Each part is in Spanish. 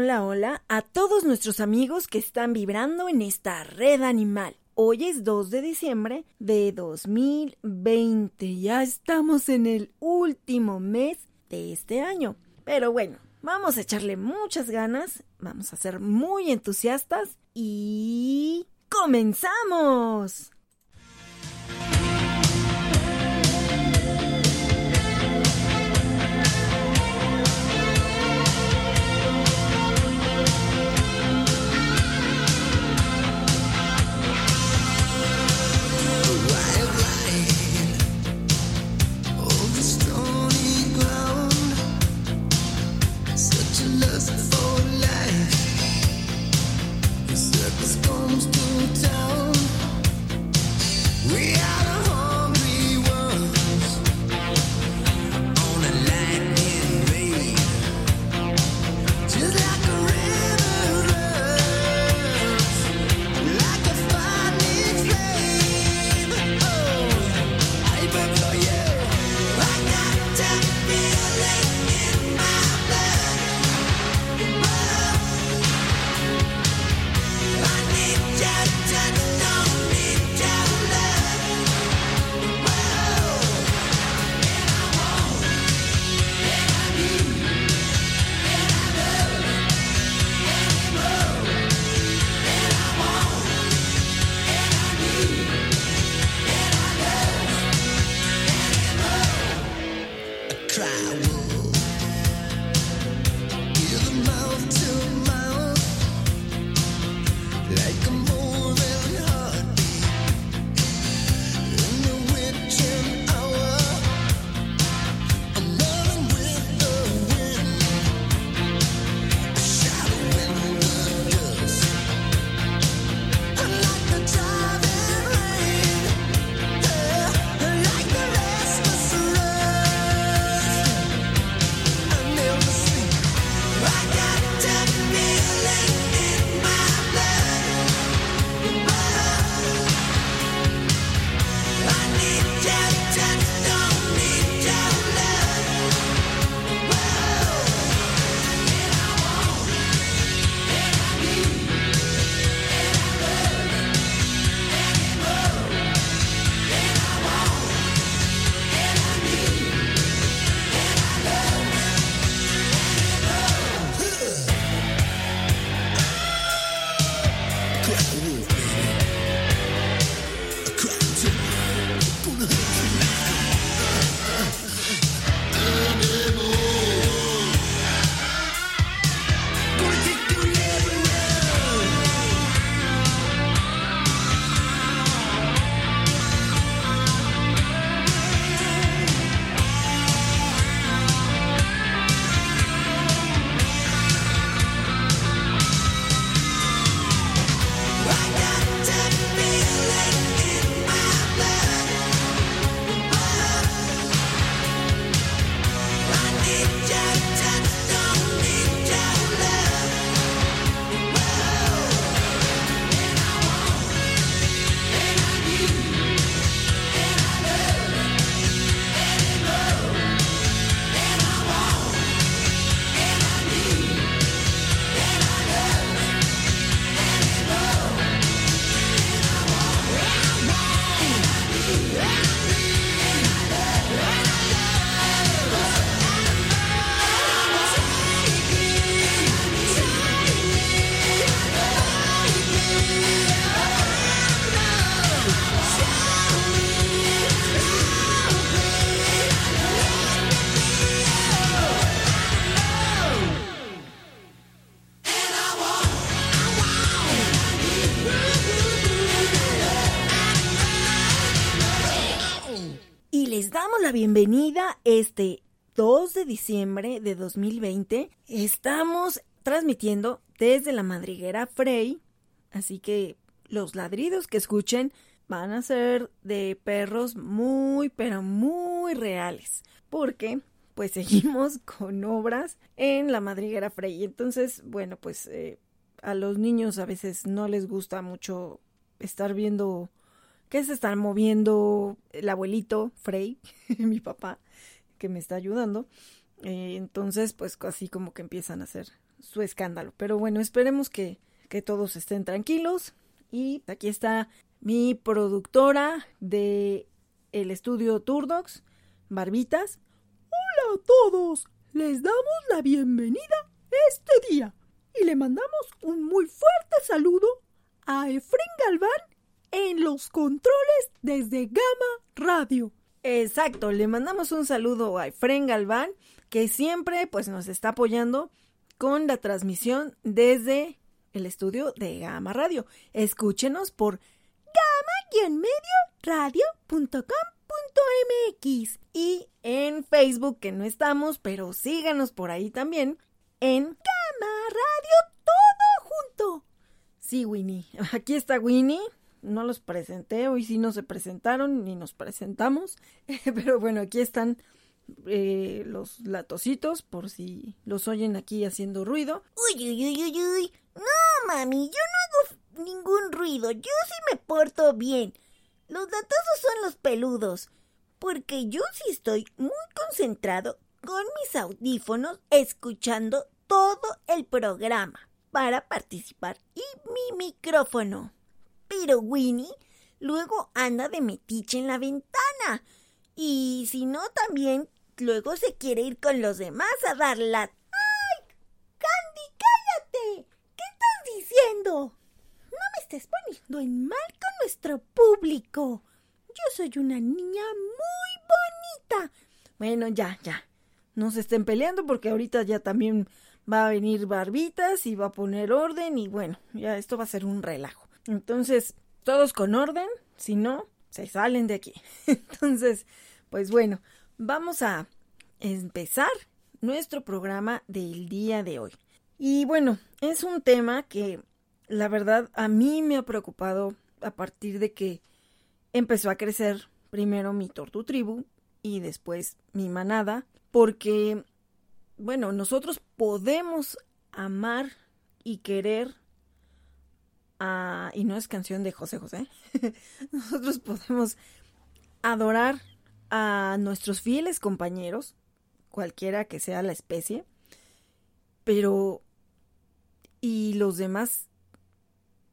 Hola, hola a todos nuestros amigos que están vibrando en esta red animal. Hoy es 2 de diciembre de 2020. Ya estamos en el último mes de este año. Pero bueno, vamos a echarle muchas ganas, vamos a ser muy entusiastas y... ¡Comenzamos! Bienvenida este 2 de diciembre de 2020. Estamos transmitiendo desde la madriguera Frey, así que los ladridos que escuchen van a ser de perros muy, pero muy reales, porque pues seguimos con obras en la madriguera Frey. Entonces, bueno, pues eh, a los niños a veces no les gusta mucho estar viendo que se están moviendo el abuelito Frey, mi papá, que me está ayudando. Eh, entonces, pues así como que empiezan a hacer su escándalo. Pero bueno, esperemos que, que todos estén tranquilos. Y aquí está mi productora de el estudio Turdox, Barbitas. Hola a todos, les damos la bienvenida este día y le mandamos un muy fuerte saludo a Efren Galván en los controles desde Gama Radio. Exacto, le mandamos un saludo a Efren Galván que siempre pues nos está apoyando con la transmisión desde el estudio de Gama Radio. Escúchenos por gama-radio.com.mx y en Facebook que no estamos, pero síganos por ahí también en Gama Radio todo junto. Sí, Winnie. Aquí está Winnie. No los presenté, hoy sí no se presentaron ni nos presentamos. Pero bueno, aquí están eh, los latositos por si los oyen aquí haciendo ruido. Uy, uy, uy, uy, uy. No, mami, yo no hago ningún ruido. Yo sí me porto bien. Los latosos son los peludos. Porque yo sí estoy muy concentrado con mis audífonos escuchando todo el programa para participar y mi micrófono. Pero Winnie luego anda de metiche en la ventana. Y si no, también luego se quiere ir con los demás a dar la... ¡Ay! Candy, cállate. ¿Qué estás diciendo? No me estés poniendo en mal con nuestro público. Yo soy una niña muy bonita. Bueno, ya, ya. No se estén peleando porque ahorita ya también va a venir Barbitas y va a poner orden y bueno, ya esto va a ser un relajo. Entonces, todos con orden, si no, se salen de aquí. Entonces, pues bueno, vamos a empezar nuestro programa del día de hoy. Y bueno, es un tema que la verdad a mí me ha preocupado a partir de que empezó a crecer primero mi tortu tribu y después mi manada, porque bueno, nosotros podemos amar y querer a, y no es canción de José José, nosotros podemos adorar a nuestros fieles compañeros, cualquiera que sea la especie, pero y los demás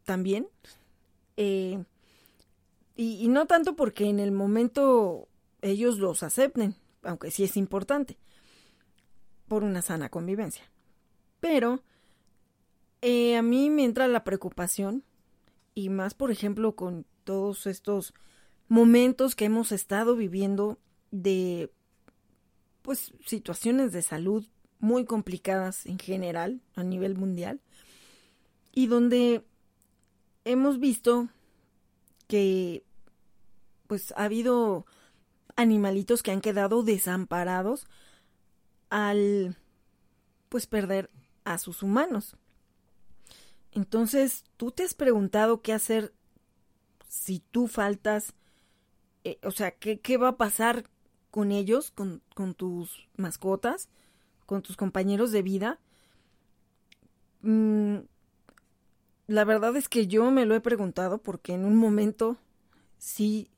también. Eh, y, y, no tanto porque en el momento ellos los acepten, aunque sí es importante, por una sana convivencia. Pero eh, a mí me entra la preocupación, y más por ejemplo con todos estos momentos que hemos estado viviendo de pues situaciones de salud muy complicadas en general a nivel mundial y donde hemos visto que pues ha habido animalitos que han quedado desamparados al pues perder a sus humanos. Entonces, ¿tú te has preguntado qué hacer si tú faltas? Eh, o sea, ¿qué, ¿qué, va a pasar con ellos, con, con, tus mascotas, con tus compañeros de vida? Mm, la verdad es que yo me lo he preguntado porque en un momento sí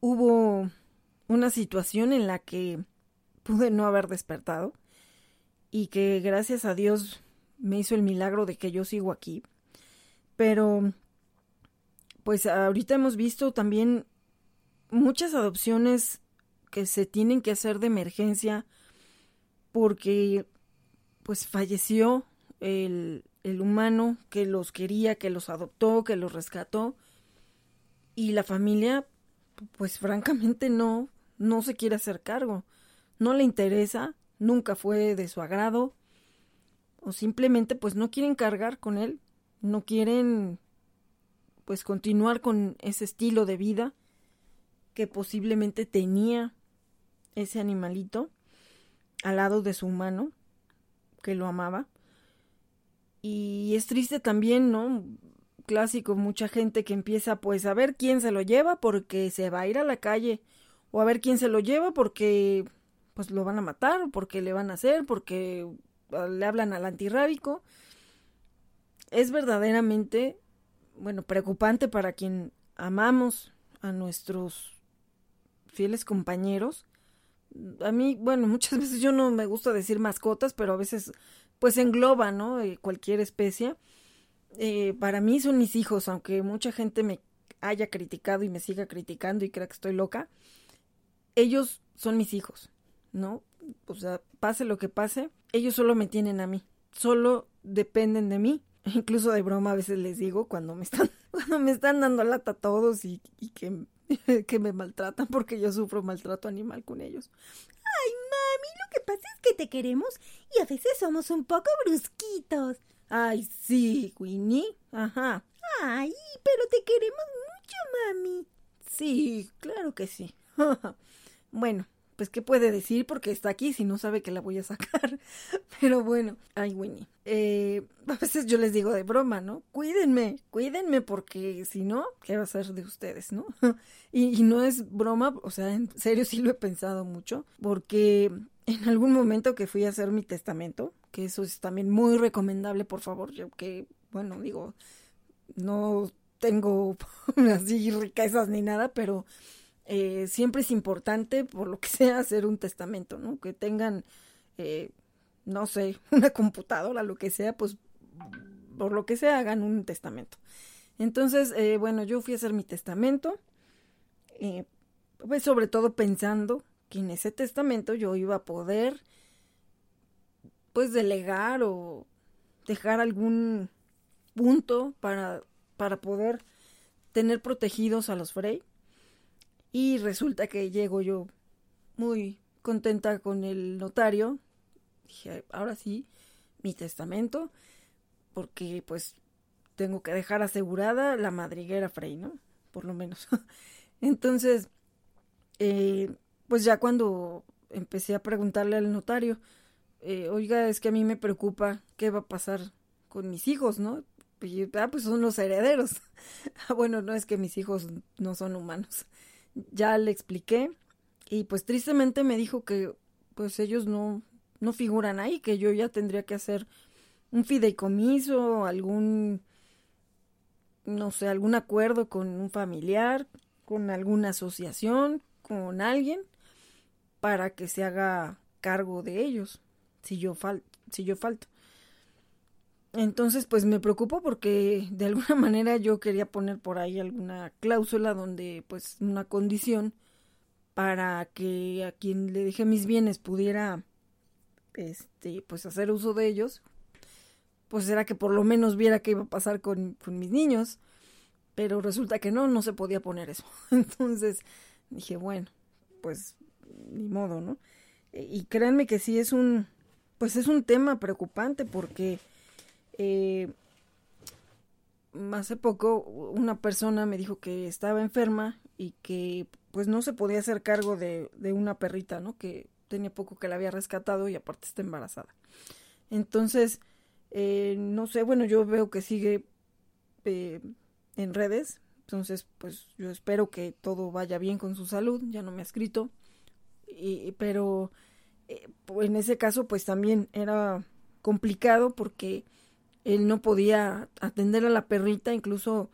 hubo una situación en la que pude no haber despertado y que gracias a Dios me hizo el milagro de que yo sigo aquí. Pero, pues ahorita hemos visto también muchas adopciones que se tienen que hacer de emergencia porque, pues falleció el, el humano que los quería, que los adoptó, que los rescató. Y la familia, pues francamente no, no se quiere hacer cargo. No le interesa, nunca fue de su agrado, o simplemente pues no quieren cargar con él, no quieren pues continuar con ese estilo de vida que posiblemente tenía ese animalito al lado de su humano que lo amaba. Y es triste también, ¿no? Clásico, mucha gente que empieza pues a ver quién se lo lleva porque se va a ir a la calle o a ver quién se lo lleva porque pues lo van a matar, porque le van a hacer, porque le hablan al antirrábico. Es verdaderamente, bueno, preocupante para quien amamos a nuestros fieles compañeros. A mí, bueno, muchas veces yo no me gusta decir mascotas, pero a veces pues engloba, ¿no? Eh, cualquier especie. Eh, para mí son mis hijos, aunque mucha gente me haya criticado y me siga criticando y crea que estoy loca, ellos son mis hijos, ¿no? O sea, pase lo que pase, ellos solo me tienen a mí, solo dependen de mí. Incluso de broma a veces les digo cuando me están, cuando me están dando lata a todos y, y que, que me maltratan porque yo sufro maltrato animal con ellos. Ay, mami, lo que pasa es que te queremos y a veces somos un poco brusquitos. Ay, sí, Winnie. Ajá. Ay, pero te queremos mucho, mami. Sí, claro que sí. bueno, pues qué puede decir porque está aquí si no sabe que la voy a sacar. Pero bueno, ay Winnie, eh, a veces yo les digo de broma, ¿no? Cuídenme, cuídenme porque si no, ¿qué va a ser de ustedes, no? y, y no es broma, o sea, en serio sí lo he pensado mucho porque en algún momento que fui a hacer mi testamento, que eso es también muy recomendable, por favor, yo que, bueno, digo, no tengo así riquezas ni nada, pero eh, siempre es importante, por lo que sea, hacer un testamento, ¿no? Que tengan, eh, no sé, una computadora, lo que sea, pues por lo que sea, hagan un testamento. Entonces, eh, bueno, yo fui a hacer mi testamento, pues sobre todo pensando que en ese testamento yo iba a poder, pues, delegar o dejar algún punto para, para poder tener protegidos a los Frey y resulta que llego yo muy contenta con el notario. Dije, ahora sí, mi testamento, porque pues tengo que dejar asegurada la madriguera Frey, ¿no? Por lo menos. Entonces, eh, pues ya cuando empecé a preguntarle al notario, eh, oiga, es que a mí me preocupa qué va a pasar con mis hijos, ¿no? ah, pues son los herederos. Ah, bueno, no es que mis hijos no son humanos ya le expliqué y pues tristemente me dijo que pues ellos no, no figuran ahí, que yo ya tendría que hacer un fideicomiso, algún, no sé, algún acuerdo con un familiar, con alguna asociación, con alguien, para que se haga cargo de ellos, si yo, fal si yo falto. Entonces, pues me preocupo porque de alguna manera yo quería poner por ahí alguna cláusula donde, pues, una condición para que a quien le dejé mis bienes pudiera, este, pues, hacer uso de ellos, pues era que por lo menos viera qué iba a pasar con, con mis niños, pero resulta que no, no se podía poner eso. Entonces dije, bueno, pues, ni modo, ¿no? Y créanme que sí es un, pues es un tema preocupante porque eh, hace poco una persona me dijo que estaba enferma y que pues no se podía hacer cargo de, una perrita, ¿no? Que tenía poco que la había rescatado y aparte está embarazada. Entonces, eh, no sé, bueno, yo veo que sigue eh, en redes, entonces pues yo espero que todo vaya bien con su salud, ya no me ha escrito, y, pero eh, en ese caso pues también era complicado porque él no podía atender a la perrita, incluso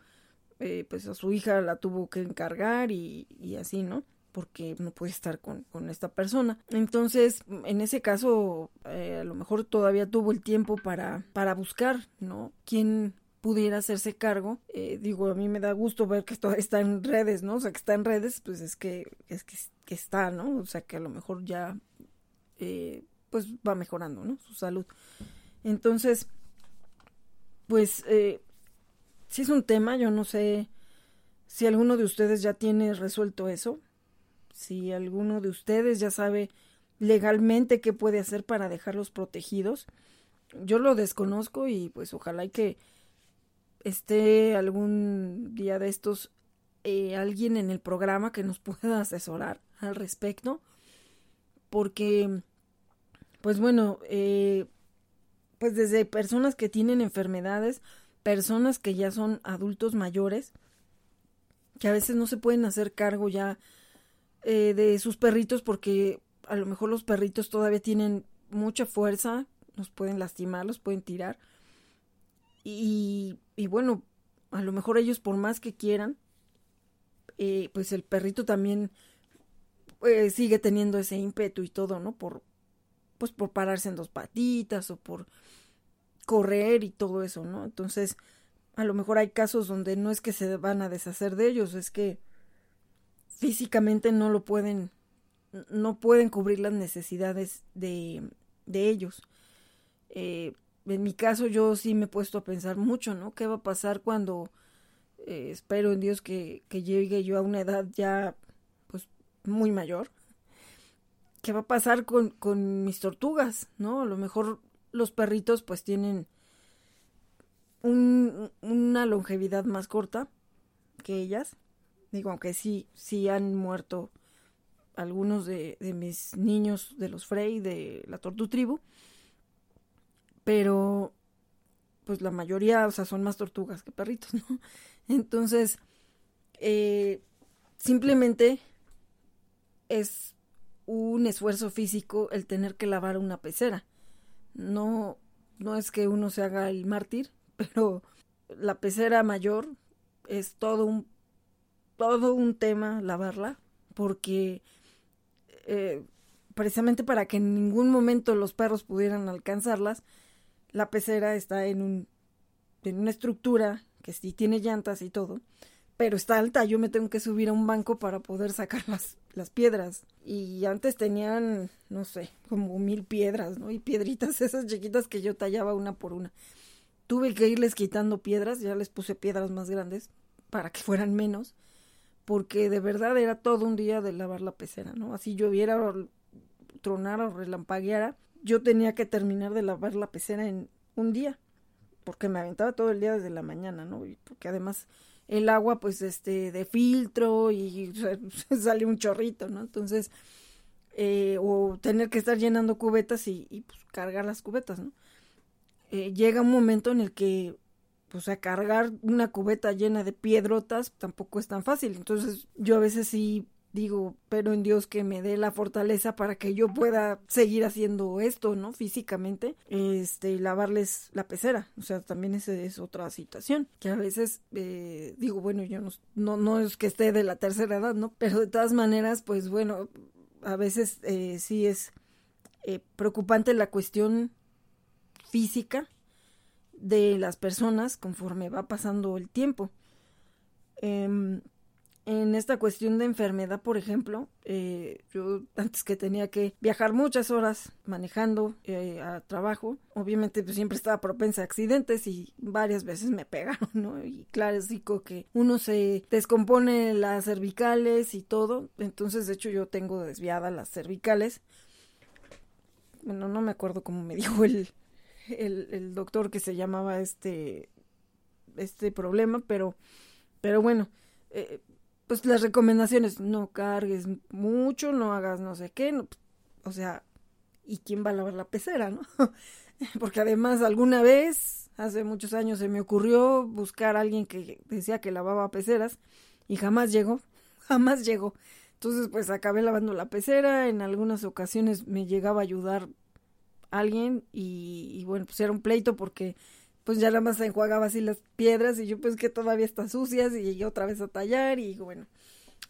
eh, pues a su hija la tuvo que encargar y, así, ¿no? Porque no puede estar con, con, esta persona. Entonces, en ese caso, eh, a lo mejor todavía tuvo el tiempo para, para buscar, ¿no? ¿Quién pudiera hacerse cargo. Eh, digo, a mí me da gusto ver que esto está en redes, ¿no? O sea, que está en redes, pues es que, es que, que está, ¿no? O sea, que a lo mejor ya, eh, pues va mejorando, ¿no? Su salud. Entonces, pues eh, si es un tema, yo no sé si alguno de ustedes ya tiene resuelto eso, si alguno de ustedes ya sabe legalmente qué puede hacer para dejarlos protegidos. Yo lo desconozco y pues ojalá que esté algún día de estos eh, alguien en el programa que nos pueda asesorar al respecto. Porque, pues bueno, eh, pues desde personas que tienen enfermedades, personas que ya son adultos mayores, que a veces no se pueden hacer cargo ya eh, de sus perritos porque a lo mejor los perritos todavía tienen mucha fuerza, los pueden lastimar, los pueden tirar. Y, y bueno, a lo mejor ellos por más que quieran, eh, pues el perrito también eh, sigue teniendo ese ímpetu y todo, ¿no? Por, pues por pararse en dos patitas o por correr y todo eso, ¿no? Entonces, a lo mejor hay casos donde no es que se van a deshacer de ellos, es que físicamente no lo pueden, no pueden cubrir las necesidades de, de ellos. Eh, en mi caso yo sí me he puesto a pensar mucho, ¿no? ¿Qué va a pasar cuando eh, espero en Dios que, que, llegue yo a una edad ya pues muy mayor? ¿Qué va a pasar con, con mis tortugas, ¿no? A lo mejor los perritos pues tienen un, una longevidad más corta que ellas. Digo, aunque sí, sí han muerto algunos de, mis niños de los Frey, de la Tortu Tribu pero pues la mayoría, o sea, son más tortugas que perritos, ¿no? Entonces, eh, simplemente es un esfuerzo físico el tener que lavar una pecera. No, no es que uno se haga el mártir, pero la pecera mayor es todo un, todo un tema lavarla, porque eh, precisamente para que en ningún momento los perros pudieran alcanzarlas, la pecera está en un en una estructura que sí tiene llantas y todo, pero está alta, yo me tengo que subir a un banco para poder sacar las, las piedras. Y antes tenían, no sé, como mil piedras, ¿no? Y piedritas esas chiquitas que yo tallaba una por una. Tuve que irles quitando piedras, ya les puse piedras más grandes para que fueran menos, porque de verdad era todo un día de lavar la pecera, ¿no? Así lloviera o tronara o relampagueara, yo tenía que terminar de lavar la pecera en un día, porque me aventaba todo el día desde la mañana, ¿no? Y porque además el agua, pues, este, de filtro y sale un chorrito, ¿no? Entonces, eh, o tener que estar llenando cubetas y, y pues, cargar las cubetas, ¿no? Eh, llega un momento en el que, pues, a cargar una cubeta llena de piedrotas tampoco es tan fácil. Entonces, yo a veces sí digo, pero en Dios que me dé la fortaleza para que yo pueda seguir haciendo esto, ¿no? Físicamente, este, lavarles la pecera, o sea, también esa es otra situación, que a veces eh, digo, bueno, yo no, no, es que esté de la tercera edad, ¿no? Pero de todas maneras, pues bueno, a veces eh, sí es eh, preocupante la cuestión física de las personas conforme va pasando el tiempo. Eh, en esta cuestión de enfermedad, por ejemplo, eh, yo antes que tenía que viajar muchas horas manejando eh, a trabajo, obviamente pues siempre estaba propensa a accidentes y varias veces me pegaron, ¿no? Y rico que uno se descompone las cervicales y todo, entonces de hecho yo tengo desviadas las cervicales. Bueno, no me acuerdo cómo me dijo el, el, el doctor que se llamaba este, este problema, pero, pero bueno, eh, pues las recomendaciones, no cargues mucho, no hagas no sé qué, no, o sea, ¿y quién va a lavar la pecera, no? Porque además alguna vez, hace muchos años, se me ocurrió buscar a alguien que decía que lavaba peceras y jamás llegó, jamás llegó. Entonces, pues acabé lavando la pecera, en algunas ocasiones me llegaba a ayudar alguien y, y bueno, pues era un pleito porque pues ya nada más enjuagaba así las piedras y yo pues que todavía están sucias y llegué otra vez a tallar y bueno,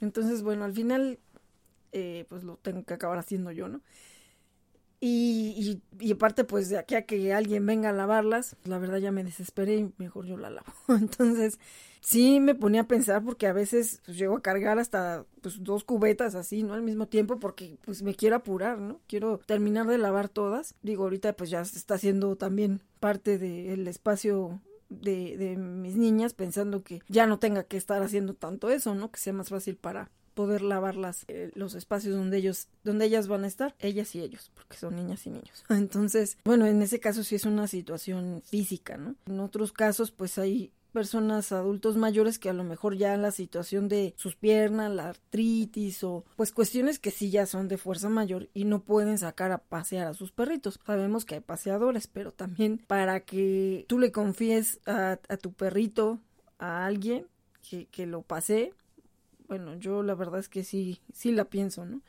entonces bueno, al final eh, pues lo tengo que acabar haciendo yo, ¿no? Y, y, y, aparte pues de aquí a que alguien venga a lavarlas, la verdad ya me desesperé y mejor yo la lavo. Entonces sí me ponía a pensar porque a veces pues llego a cargar hasta pues dos cubetas así, ¿no? Al mismo tiempo porque pues me quiero apurar, ¿no? Quiero terminar de lavar todas. Digo, ahorita pues ya está haciendo también parte del espacio de, de mis niñas pensando que ya no tenga que estar haciendo tanto eso, ¿no? Que sea más fácil para poder lavar las, eh, los espacios donde ellos, donde ellas van a estar, ellas y ellos, porque son niñas y niños. Entonces, bueno, en ese caso sí es una situación física, ¿no? En otros casos, pues hay personas adultos mayores que a lo mejor ya la situación de sus piernas, la artritis o pues cuestiones que sí ya son de fuerza mayor y no pueden sacar a pasear a sus perritos. Sabemos que hay paseadores, pero también para que tú le confíes a, a tu perrito a alguien que, que lo pasee, bueno, yo la verdad es que sí, sí la pienso, ¿no?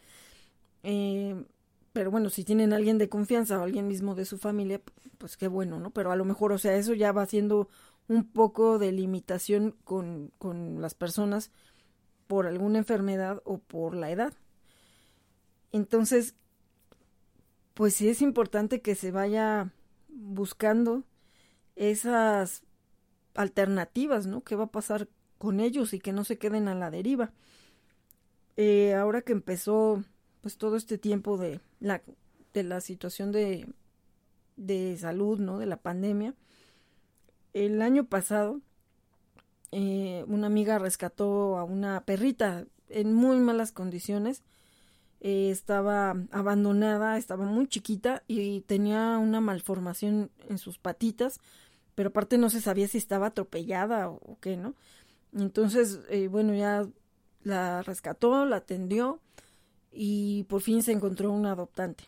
Eh, pero bueno, si tienen alguien de confianza o alguien mismo de su familia, pues qué bueno, ¿no? Pero a lo mejor, o sea, eso ya va siendo un poco de limitación con, con las personas por alguna enfermedad o por la edad. Entonces, pues sí es importante que se vaya buscando esas alternativas, ¿no? ¿Qué va a pasar con ellos y que no se queden a la deriva? Eh, ahora que empezó pues todo este tiempo de la, de la situación de, de salud, ¿no? De la pandemia. El año pasado, eh, una amiga rescató a una perrita en muy malas condiciones. Eh, estaba abandonada, estaba muy chiquita y tenía una malformación en sus patitas, pero aparte no se sabía si estaba atropellada o, qué, ¿no? Entonces, eh, bueno, ya la rescató, la atendió y por fin se encontró un adoptante.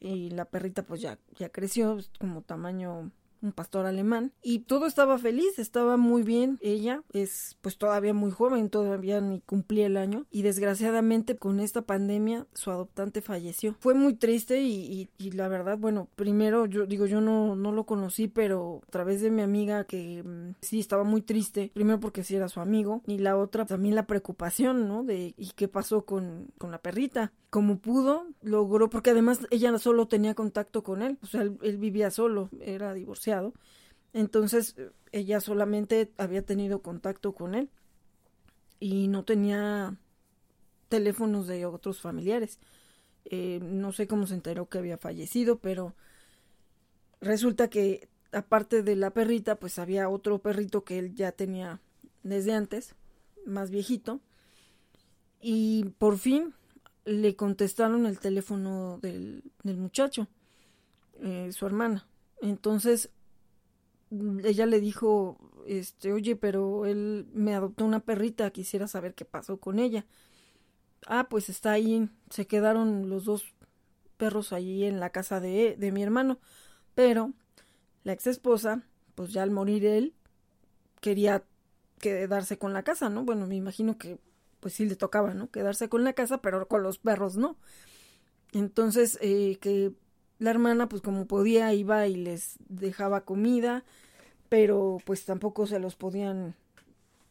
Y la perrita pues ya, ya creció, como tamaño un pastor alemán y todo estaba feliz, estaba muy bien. Ella es pues todavía muy joven, todavía ni cumplía el año y desgraciadamente con esta pandemia su adoptante falleció. Fue muy triste y, y, la verdad, bueno, primero yo digo yo no, no lo conocí, pero a través de mi amiga que mm, sí estaba muy triste, primero porque sí era su amigo y la otra también la preocupación, ¿no? De y qué pasó con, con la perrita. Como pudo, logró, porque además ella solo tenía contacto con él, o sea, él vivía solo, era divorciado entonces ella solamente había tenido contacto con él y no tenía teléfonos de otros familiares. Eh, no sé cómo se enteró que había fallecido, pero resulta que aparte de la perrita, pues había otro perrito que él ya tenía desde antes, más viejito, y por fin le contestaron el teléfono del, muchacho, eh, su hermana. Entonces ella le dijo, este, oye, pero él me adoptó una perrita, quisiera saber qué pasó con ella. Ah, pues está ahí, se quedaron los dos perros allí en la casa de, de mi hermano, pero la ex esposa, pues ya al morir él, quería quedarse con la casa, ¿no? Bueno, me imagino que pues sí le tocaba, ¿no? Quedarse con la casa, pero con los perros, ¿no? Entonces, eh, que la hermana, pues como podía, iba y les dejaba comida, pero pues tampoco se los podían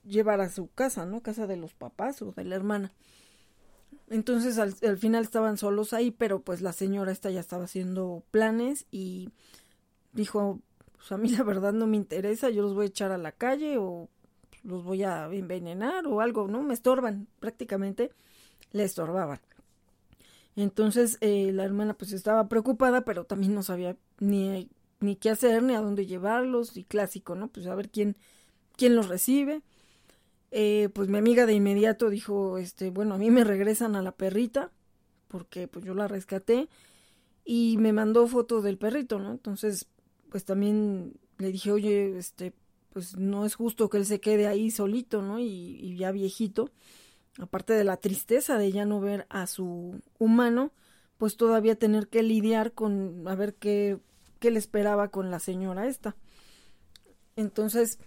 llevar a su casa, ¿no? Casa de los papás o de la hermana. Entonces al, final estaban solos ahí, pero pues la señora esta ya estaba haciendo planes y dijo, pues a mí la verdad no me interesa, yo los voy a echar a la calle o los voy a envenenar o algo, ¿no? Me estorban, prácticamente le estorbaban. Entonces eh, la hermana pues estaba preocupada, pero también no sabía ni, ni qué hacer, ni a dónde llevarlos, y clásico, ¿no? Pues a ver quién, quién los recibe. Eh, pues mi amiga de inmediato dijo, este, bueno, a mí me regresan a la perrita, porque pues yo la rescaté, y me mandó foto del perrito, ¿no? Entonces, pues también le dije, oye, este, pues no es justo que él se quede ahí solito, ¿no? Y, y ya viejito aparte de la tristeza de ya no ver a su humano, pues todavía tener que lidiar con a ver qué, qué le esperaba con la señora esta. Entonces,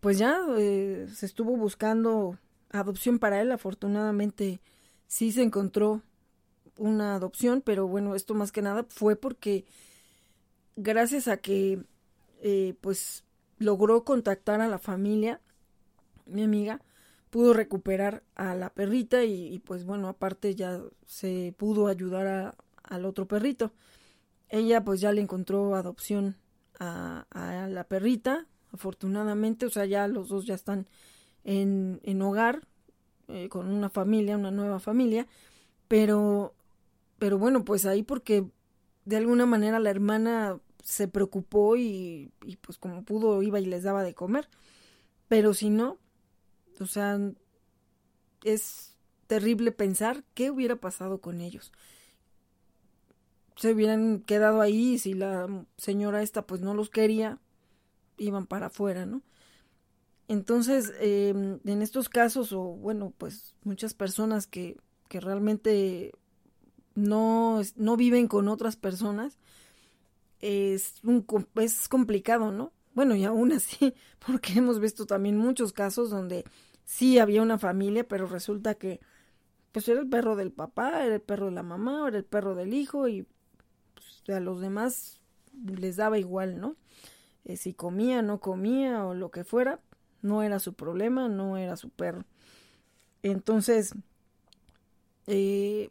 pues ya eh, se estuvo buscando adopción para él, afortunadamente sí se encontró una adopción, pero bueno, esto más que nada fue porque gracias a que eh, pues logró contactar a la familia, mi amiga, pudo recuperar a la perrita y, pues bueno, aparte ya se pudo ayudar a, al otro perrito. Ella pues ya le encontró adopción a, la perrita, afortunadamente, o sea, ya los dos ya están en, en hogar, eh, con una familia, una nueva familia, pero, pero bueno, pues ahí porque de alguna manera la hermana se preocupó y pues como pudo iba y les daba de comer, pero si no, o sea, es terrible pensar qué hubiera pasado con ellos. Se hubieran quedado ahí si la señora esta pues no los quería, iban para afuera, ¿no? Entonces, em, en estos casos, o bueno, pues muchas personas que, que realmente no, no viven con otras personas, es, un, es complicado, ¿no? Bueno, y aún así, porque hemos visto también muchos casos donde sí había una familia, pero resulta que pues era el perro del papá, era el perro de la mamá, era el perro del hijo y pues, a los demás les daba igual, ¿no? Eh, si comía, no comía o lo que fuera, no era su problema, no era su perro. Entonces, eh,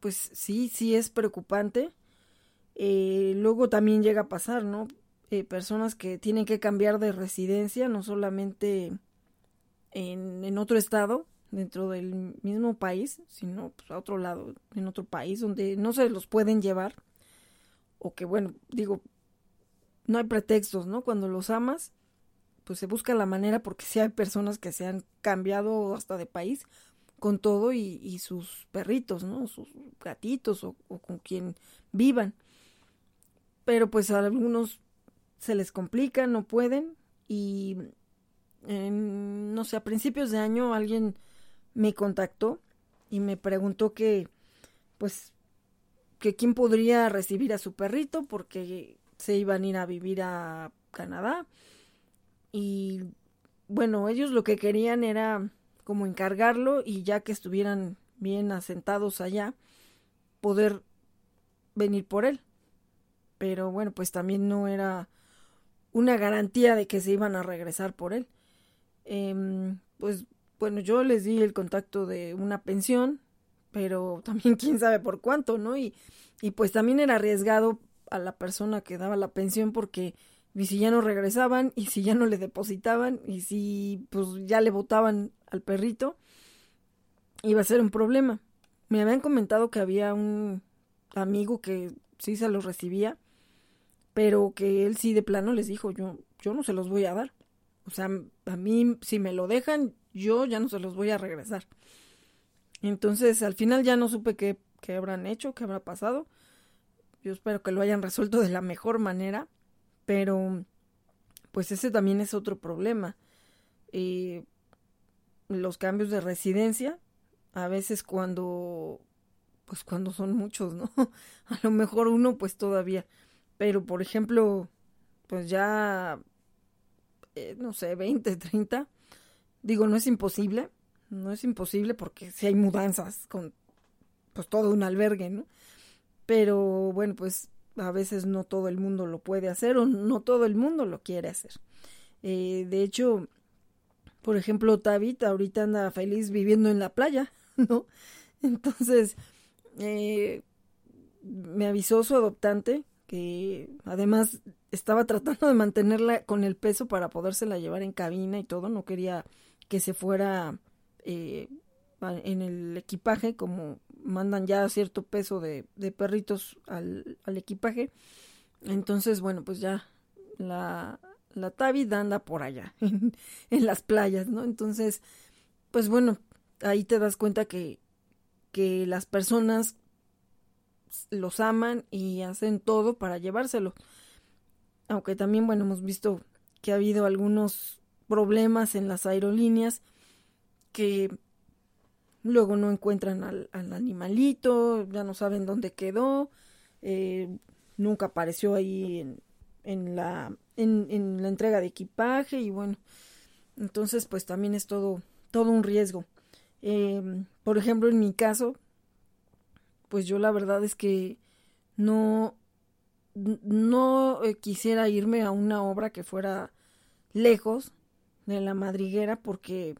pues sí, sí es preocupante. Eh, luego también llega a pasar, ¿no? eh, personas que tienen que cambiar de residencia, no solamente en, en otro estado, dentro del mismo país, sino pues, a otro lado, en otro país donde no se los pueden llevar. O que, bueno, digo, no hay pretextos, ¿no? Cuando los amas, pues se busca la manera porque sí hay personas que se han cambiado hasta de país con todo y, sus perritos, ¿no? Sus gatitos o, con quien vivan. Pero pues a algunos se les complica, no pueden y no sé, a principios de año alguien me contactó y me preguntó que, pues, que quién podría recibir a su perrito porque se iban a ir a vivir a Canadá. Y bueno, ellos lo que querían era como encargarlo y ya que estuvieran bien asentados allá, poder venir por él. Pero bueno, pues también no era una garantía de que se iban a regresar por él. Em, pues bueno, yo les di el contacto de una pensión, pero también quién sabe por cuánto, ¿no? Y, y pues también era arriesgado a la persona que daba la pensión porque si ya no regresaban y si ya no le depositaban y si pues ya le votaban al perrito iba a ser un problema. Me habían comentado que había un amigo que sí se los recibía, pero que él sí de plano les dijo, yo yo no se los voy a dar. O sea, a mí si me lo dejan, yo ya no se los voy a regresar. Entonces, al final ya no supe qué, qué habrán hecho, qué habrá pasado. Yo espero que lo hayan resuelto de la mejor manera, pero pues ese también es otro problema. Eh, los cambios de residencia, a veces cuando, pues cuando son muchos, ¿no? A lo mejor uno pues todavía, pero por ejemplo, pues ya, eh, no sé, 20, 30, Digo, no es imposible, no es imposible porque si hay mudanzas con pues todo un albergue, ¿no? Pero bueno, pues a veces no todo el mundo lo puede hacer o no todo el mundo lo quiere hacer. Eh, de hecho, por ejemplo, Tabita ahorita anda feliz viviendo en la playa, ¿no? Entonces, eh, me avisó su adoptante que además estaba tratando de mantenerla con el peso para podérsela llevar en cabina y todo, no quería que se fuera eh, en el equipaje, como mandan ya cierto peso de, perritos al, equipaje. Entonces, bueno, pues ya la, la anda por allá, en, en, las playas, ¿no? Entonces, pues bueno, ahí te das cuenta que, que las personas los aman y hacen todo para llevárselo. Aunque también, bueno, hemos visto que ha habido algunos problemas en las aerolíneas que luego no encuentran al, animalito, ya no saben dónde quedó, eh, nunca apareció ahí en, en la, en, la entrega de equipaje y bueno, entonces pues también es todo, todo un riesgo. Em, por ejemplo, en mi caso, pues yo la verdad es que no, no eh, quisiera irme a una obra que fuera lejos de la madriguera porque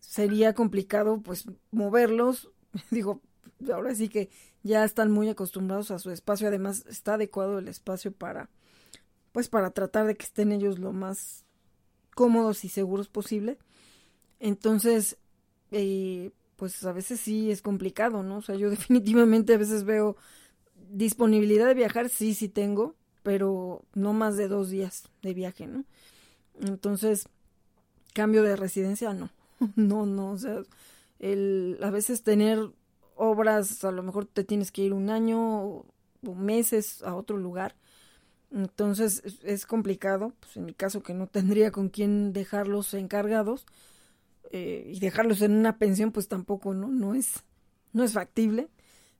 sería complicado pues moverlos. Digo, ahora sí que ya están muy acostumbrados a su espacio, además está adecuado el espacio para pues para tratar de que estén ellos lo más cómodos y seguros posible. Entonces, eh, pues a veces sí es complicado, ¿no? O sea, yo definitivamente a veces veo disponibilidad de viajar, sí, sí tengo, pero no más de dos días de viaje, ¿no? Entonces, cambio de residencia, no. No, no, o sea, el, a veces tener obras, a lo mejor te tienes que ir un año o, meses a otro lugar. Entonces es, complicado, pues en mi caso que no tendría con quién dejarlos encargados eh, y dejarlos en una pensión, pues tampoco, ¿no? No es, no es factible.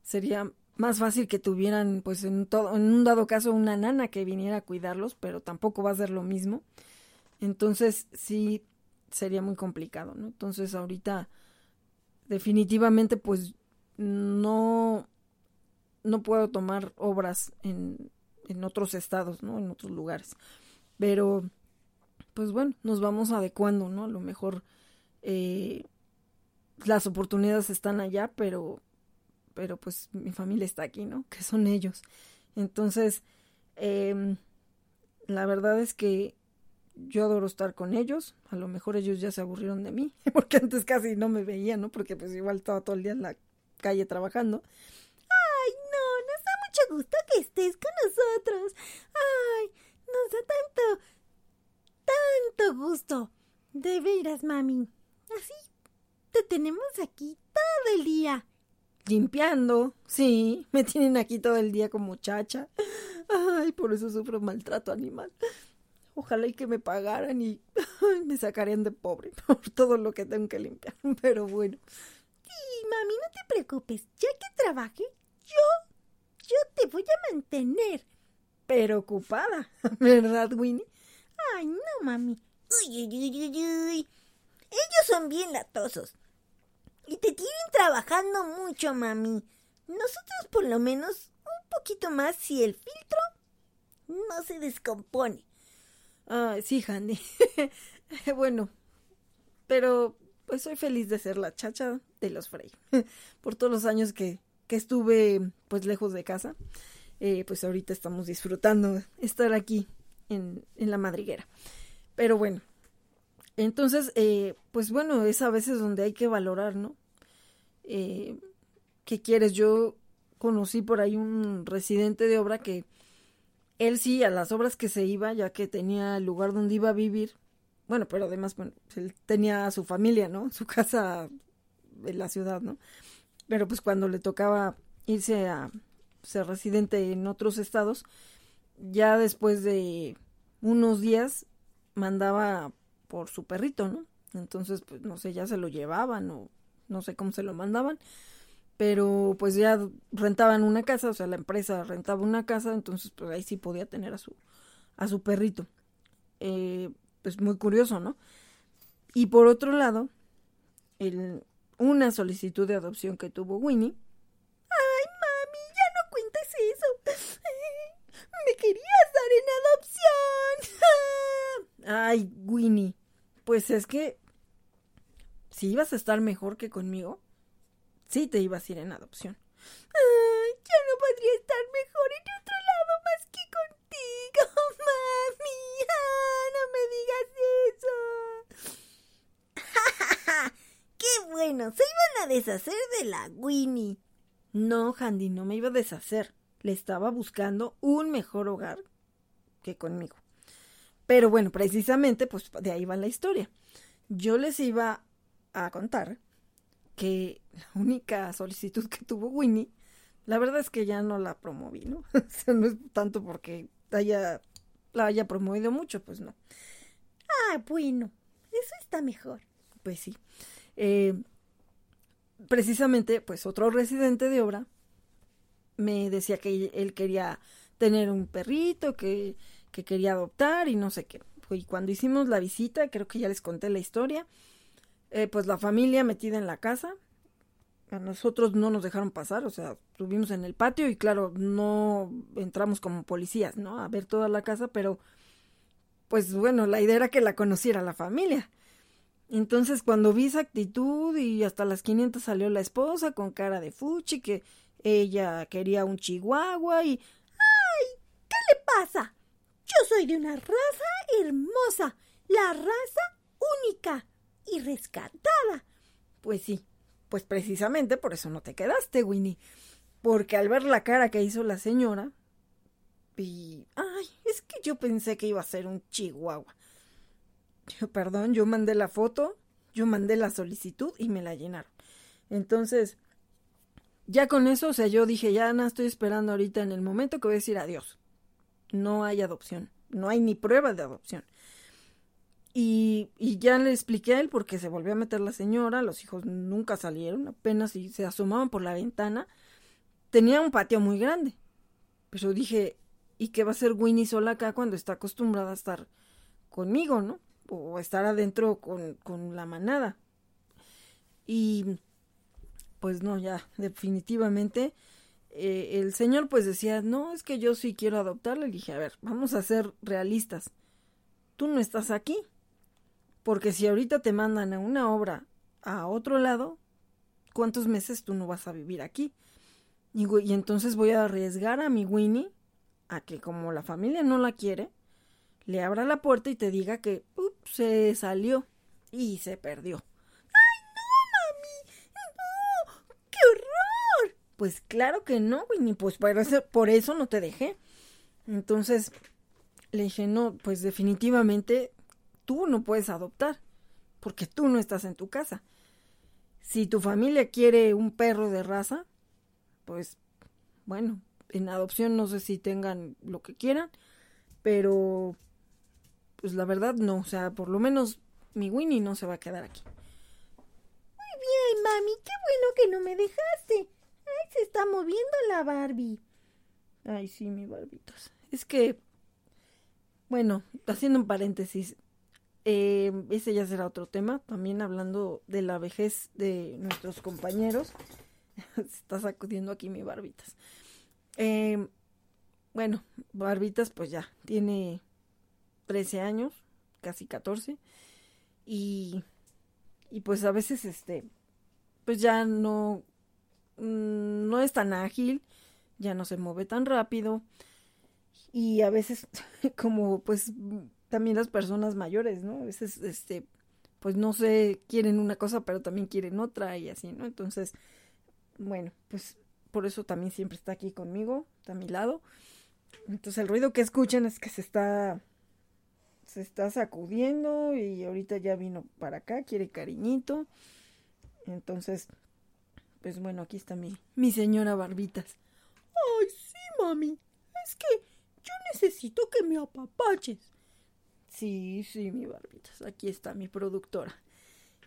Sería más fácil que tuvieran, pues en todo, en un dado caso, una nana que viniera a cuidarlos, pero tampoco va a ser lo mismo. Entonces sí sería muy complicado, ¿no? Entonces ahorita definitivamente pues no no puedo tomar obras en, en otros estados, ¿no? En otros lugares. Pero pues bueno, nos vamos adecuando, ¿no? A lo mejor eh, las oportunidades están allá, pero pero pues mi familia está aquí, ¿no? Que son ellos. Entonces, eh, La verdad es que yo adoro estar con ellos. A lo mejor ellos ya se aburrieron de mí, porque antes casi no me veían, ¿no? Porque pues igual estaba todo el día en la calle trabajando. Ay, no, nos da mucho gusto que estés con nosotros. Ay, nos da tanto, tanto gusto. De veras, mami. Así te tenemos aquí todo el día. Limpiando, sí, me tienen aquí todo el día como muchacha. Ay, por eso sufro maltrato animal. Ojalá y que me pagaran y me sacarían de pobre por todo lo que tengo que limpiar. Pero bueno. Sí, mami, no te preocupes. Ya que trabaje, yo, yo te voy a mantener. Pero ocupada, ¿verdad, Winnie? Ay, no, mami. Uy, uy, uy, uy, uy. Ellos son bien latosos. Y te tienen trabajando mucho, mami. Nosotros por lo menos un poquito más si el filtro no se descompone. Ah, sí, Handy. bueno, pero pues soy feliz de ser la chacha de los Frey. Por todos los años que, que estuve pues lejos de casa, eh, pues ahorita estamos disfrutando estar aquí en, en la madriguera. Pero bueno, entonces, eh, pues bueno, es a veces donde hay que valorar, ¿no? Eh, ¿Qué quieres? Yo conocí por ahí un residente de obra que él sí, a las obras que se iba, ya que tenía el lugar donde iba a vivir, bueno, pero además, bueno, él tenía a su familia, ¿no? Su casa en la ciudad, ¿no? Pero pues cuando le tocaba irse a ser residente en otros estados, ya después de unos días mandaba por su perrito, ¿no? Entonces, pues no sé, ya se lo llevaban o no sé cómo se lo mandaban, pero pues ya rentaban una casa, o sea, la empresa rentaba una casa, entonces pues ahí sí podía tener a su, a su perrito. Eh, pues muy curioso, ¿no? Y por otro lado, el, una solicitud de adopción que tuvo Winnie. Ay, mami, ya no cuentes eso. Me querías dar en adopción. Ay, Winnie, pues es que si ibas a estar mejor que conmigo, sí te ibas a ir en adopción. Ay, yo no podría estar mejor en otro lado más que contigo, mami. Ah, no me digas eso. ¡Qué bueno! Se iban a deshacer de la Winnie. No, Handy, no me iba a deshacer. Le estaba buscando un mejor hogar que conmigo. Pero bueno, precisamente, pues de ahí va la historia. Yo les iba a contar que la única solicitud que tuvo Winnie, la verdad es que ya no la promoví, ¿no? o sea, no es tanto porque haya, la haya promovido mucho, pues no. Ah, bueno, eso está mejor. Pues sí. Eh, precisamente, pues otro residente de obra me decía que él quería tener un perrito, que, que quería adoptar y no sé qué. Y cuando hicimos la visita, creo que ya les conté la historia, eh, pues la familia metida en la casa. A nosotros no nos dejaron pasar, o sea, estuvimos en el patio y claro, no entramos como policías, ¿no? A ver toda la casa, pero pues bueno, la idea era que la conociera la familia. Entonces cuando vi esa actitud y hasta las 500 salió la esposa con cara de fuchi que ella quería un chihuahua y... ¡Ay! ¿Qué le pasa? Yo soy de una raza hermosa, la raza única y rescatada. Pues sí, pues precisamente por eso no te quedaste, Winnie. Porque al ver la cara que hizo la señora, y... Ay, es que yo pensé que iba a ser un chihuahua. Yo, perdón, yo mandé la foto, yo mandé la solicitud y me la llenaron. Entonces, ya con eso, o sea, yo dije, ya no estoy esperando ahorita en el momento que voy a decir adiós. No hay adopción, no hay ni prueba de adopción. Y, y, ya le expliqué a él porque se volvió a meter la señora, los hijos nunca salieron, apenas si se asomaban por la ventana. Tenía un patio muy grande. Pero dije, ¿y qué va a hacer Winnie sola acá cuando está acostumbrada a estar conmigo, no? O estar adentro con, con la manada. Y pues no, ya, definitivamente. Eh, el señor pues decía, no, es que yo sí quiero adoptarle. Le dije, a ver, vamos a ser realistas. Tú no estás aquí porque si ahorita te mandan a una obra a otro lado, ¿cuántos meses tú no vas a vivir aquí? Y entonces voy a arriesgar a mi Winnie a que como la familia no la quiere, le abra la puerta y te diga que se salió y se perdió. ¡Ay, no, mami! ¡No! ¡Qué horror! Pues claro que no, Winnie, pues por eso, por eso no te dejé. Entonces le dije, no, pues definitivamente tú no puedes adoptar, porque tú no estás en tu casa. Si tu familia quiere un perro de raza, pues bueno, en adopción no sé si tengan lo que quieran, pero pues la verdad no, o sea, por lo menos mi Winnie no se va a quedar aquí. Muy bien, mami, qué bueno que no me dejaste. Se está moviendo la Barbie. Ay, sí, mi barbitos. Es que, bueno, haciendo un paréntesis, eh, ese ya será otro tema, también hablando de la vejez de nuestros compañeros. se está sacudiendo aquí mi barbitas. Eh, bueno, barbitas pues ya, tiene 13 años, casi 14. Y, y pues a veces, este, pues ya no, mm, no es tan ágil, ya no se mueve tan rápido. Y a veces, como pues también las personas mayores, ¿no? A veces, este, pues no sé, quieren una cosa, pero también quieren otra y así, ¿no? Entonces, bueno, pues por eso también siempre está aquí conmigo, está a mi lado. Entonces el ruido que escuchan es que se está se está sacudiendo y ahorita ya vino para acá, quiere cariñito. Entonces, pues bueno, aquí está mi, mi señora Barbitas. Ay, sí, mami. Es que yo necesito que me apapaches. Sí, sí, mi Barbitas. Aquí está mi productora.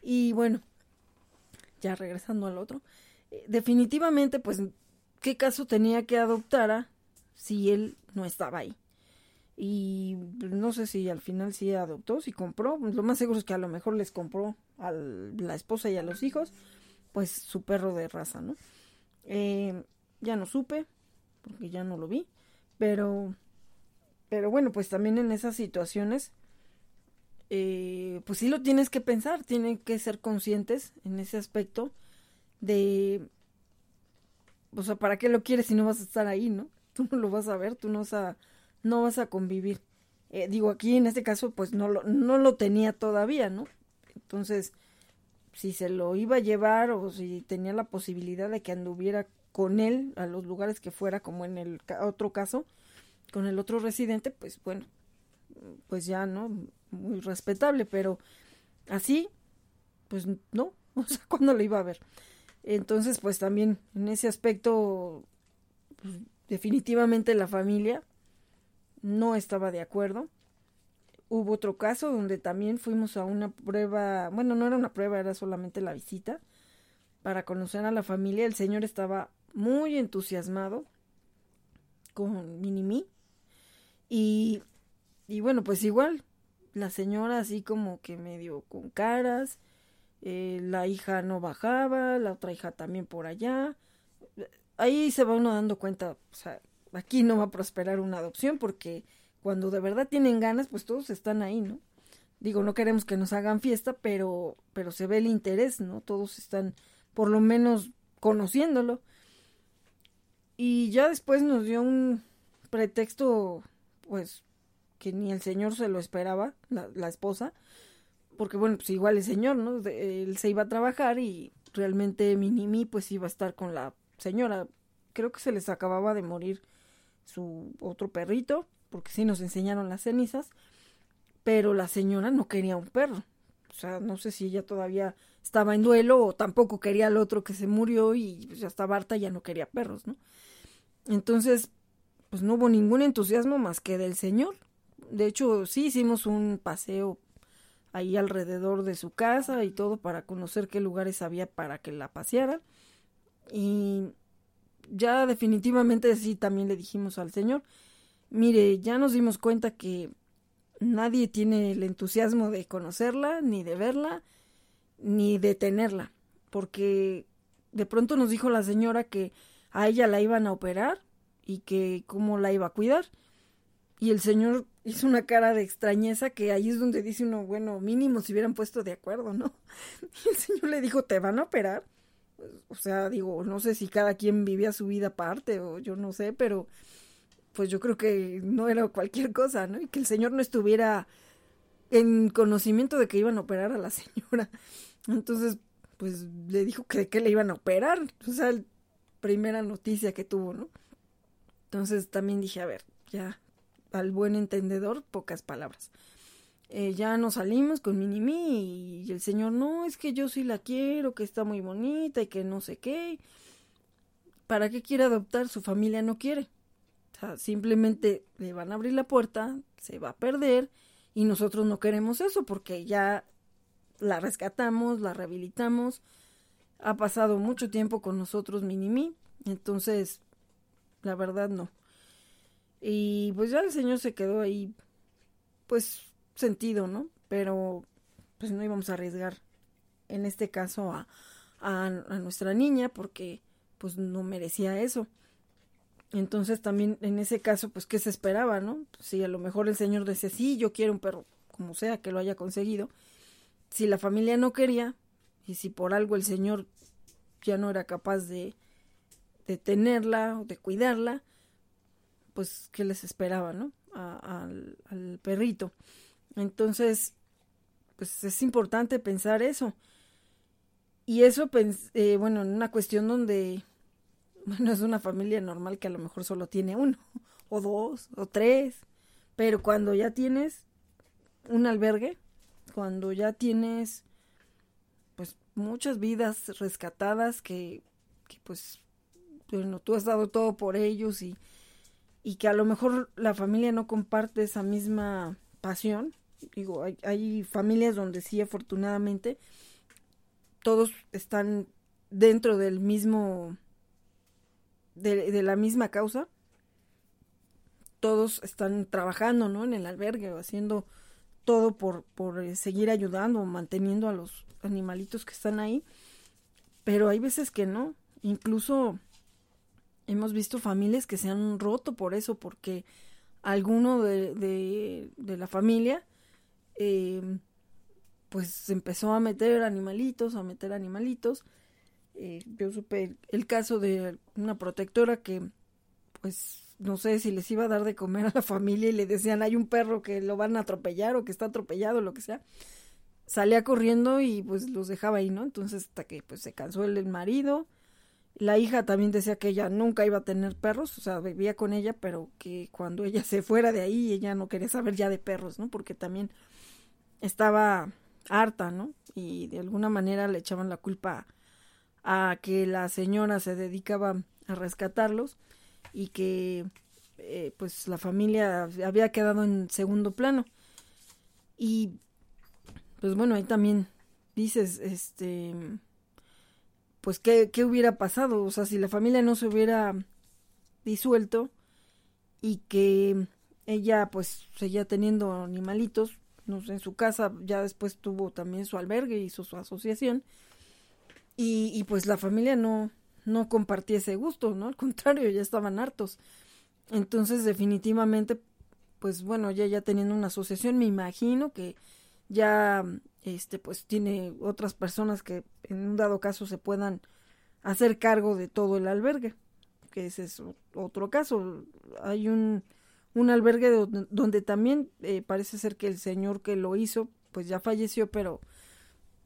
Y bueno, ya regresando al otro. Eh, definitivamente, pues, ¿qué caso tenía que adoptara si él no estaba ahí? Y no sé si al final sí adoptó, si compró. Lo más seguro es que a lo mejor les compró a la esposa y a los hijos, pues su perro de raza, ¿no? Eh, ya no supe, porque ya no lo vi. Pero, pero bueno, pues también en esas situaciones, eh, pues sí lo tienes que pensar, tienen que ser conscientes en ese aspecto de, o sea, ¿para qué lo quieres si no vas a estar ahí, no? Tú no lo vas a ver, tú no vas a no vas a convivir. Eh, digo, aquí en este caso, pues no lo, no lo tenía todavía, ¿no? Entonces, si se lo iba a llevar o si tenía la posibilidad de que anduviera con él a los lugares que fuera, como en el otro caso, con el otro residente, pues bueno, pues ya, ¿no? Muy respetable, pero así, pues no, o sea, ¿cuándo lo iba a ver? Entonces, pues también en ese aspecto, pues, definitivamente la familia no estaba de acuerdo. Hubo otro caso donde también fuimos a una prueba, bueno, no era una prueba, era solamente la visita para conocer a la familia. El señor estaba muy entusiasmado con Minimi y, y bueno, pues igual, la señora así como que medio con caras, eh, la hija no bajaba, la otra hija también por allá. Ahí se va uno dando cuenta, o sea, aquí no va a prosperar una adopción porque cuando de verdad tienen ganas, pues todos están ahí, ¿no? Digo, no queremos que nos hagan fiesta, pero, pero se ve el interés, ¿no? Todos están por lo menos conociéndolo. Y ya después nos dio un pretexto, pues, que ni el señor se lo esperaba, la, la esposa, porque bueno, pues igual el señor, ¿no? él se iba a trabajar y realmente Minimi pues iba a estar con la señora. Creo que se les acababa de morir su otro perrito, porque sí nos enseñaron las cenizas, pero la señora no quería un perro. O sea, no sé si ella todavía estaba en duelo o tampoco quería al otro que se murió y pues, ya estaba ya no quería perros, ¿no? Entonces, pues no hubo ningún entusiasmo más que del señor. De hecho, sí hicimos un paseo ahí alrededor de su casa y todo para conocer qué lugares había para que la paseara. Y ya definitivamente sí también le dijimos al Señor, mire, ya nos dimos cuenta que nadie tiene el entusiasmo de conocerla, ni de verla, ni de tenerla, porque de pronto nos dijo la señora que a ella la iban a operar y que cómo la iba a cuidar. Y el señor hizo una cara de extrañeza que ahí es donde dice uno, bueno, mínimo si hubieran puesto de acuerdo, ¿no? Y el señor le dijo, ¿te van a operar? o sea, digo, no sé si cada quien vivía su vida aparte o yo no sé, pero pues yo creo que no era cualquier cosa, ¿no? Y que el señor no estuviera en conocimiento de que iban a operar a la señora. Entonces, pues le dijo que de qué le iban a operar. O sea, primera noticia que tuvo, ¿no? Entonces también dije, a ver, ya, al buen entendedor, pocas palabras. Eh, ya nos salimos con Minimi y el señor, no, es que yo sí la quiero, que está muy bonita y que no sé qué. ¿Para qué quiere adoptar? Su familia no quiere. O sea, simplemente le van a abrir la puerta, se va a perder y nosotros no queremos eso porque ya la rescatamos, la rehabilitamos. Ha pasado mucho tiempo con nosotros Minimi, entonces la verdad no. Y pues ya el señor se quedó ahí, pues sentido, ¿no? Pero pues no íbamos a arriesgar en este caso a, a, nuestra niña porque pues no merecía eso. Entonces también en ese caso, pues, ¿qué se esperaba, no? si a lo mejor el señor decía, sí, yo quiero un perro, como sea que lo haya conseguido. Si la familia no quería, y si por algo el señor ya no era capaz de, de tenerla o de cuidarla, pues, ¿qué les esperaba, no? al, al perrito. Entonces, pues es importante pensar eso. Y eso, eh, bueno, en una cuestión donde bueno, es una familia normal que a lo mejor solo tiene uno, o dos, o tres, pero cuando ya tienes un albergue, cuando ya tienes pues muchas vidas rescatadas que, que pues bueno, tú has dado todo por ellos y, y que a lo mejor la familia no comparte esa misma pasión. Digo, hay, hay familias donde sí, afortunadamente, todos están dentro del mismo de, la misma causa, todos están trabajando, ¿no? En el albergue haciendo todo por, por eh, seguir ayudando manteniendo a los animalitos que están ahí. Pero hay veces que no. Incluso hemos visto familias que se han roto por eso, porque alguno de, de, la familia eh, pues empezó a meter animalitos, a meter animalitos eh, yo supe el caso de una protectora que, pues, no sé si les iba a dar de comer a la familia y le decían, hay un perro que lo van a atropellar o que está atropellado, lo que sea. Salía corriendo y pues los dejaba ahí, ¿no? Entonces hasta que pues se cansó el, el marido. La hija también decía que ella nunca iba a tener perros, o sea, vivía con ella, pero que cuando ella se fuera de ahí, ella no quería saber ya de perros, ¿no? Porque también estaba harta, ¿no? Y de alguna manera le echaban la culpa a que la señora se dedicaba a rescatarlos y que eh, pues la familia había quedado en segundo plano. Y pues bueno ahí también dices este pues qué, qué hubiera pasado o sea si la familia no se hubiera disuelto y que ella pues seguía teniendo animalitos en su casa ya después tuvo también su albergue y su asociación y, y pues la familia no, no compartía ese gusto, ¿no? Al contrario, ya estaban hartos. Entonces, definitivamente, pues bueno, ya ya teniendo una asociación, me imagino que ya este pues tiene otras personas que en un dado caso se puedan hacer cargo de todo el albergue, que ese es otro caso. Hay un, un albergue donde, donde también eh, parece ser que el señor que lo hizo pues ya falleció, pero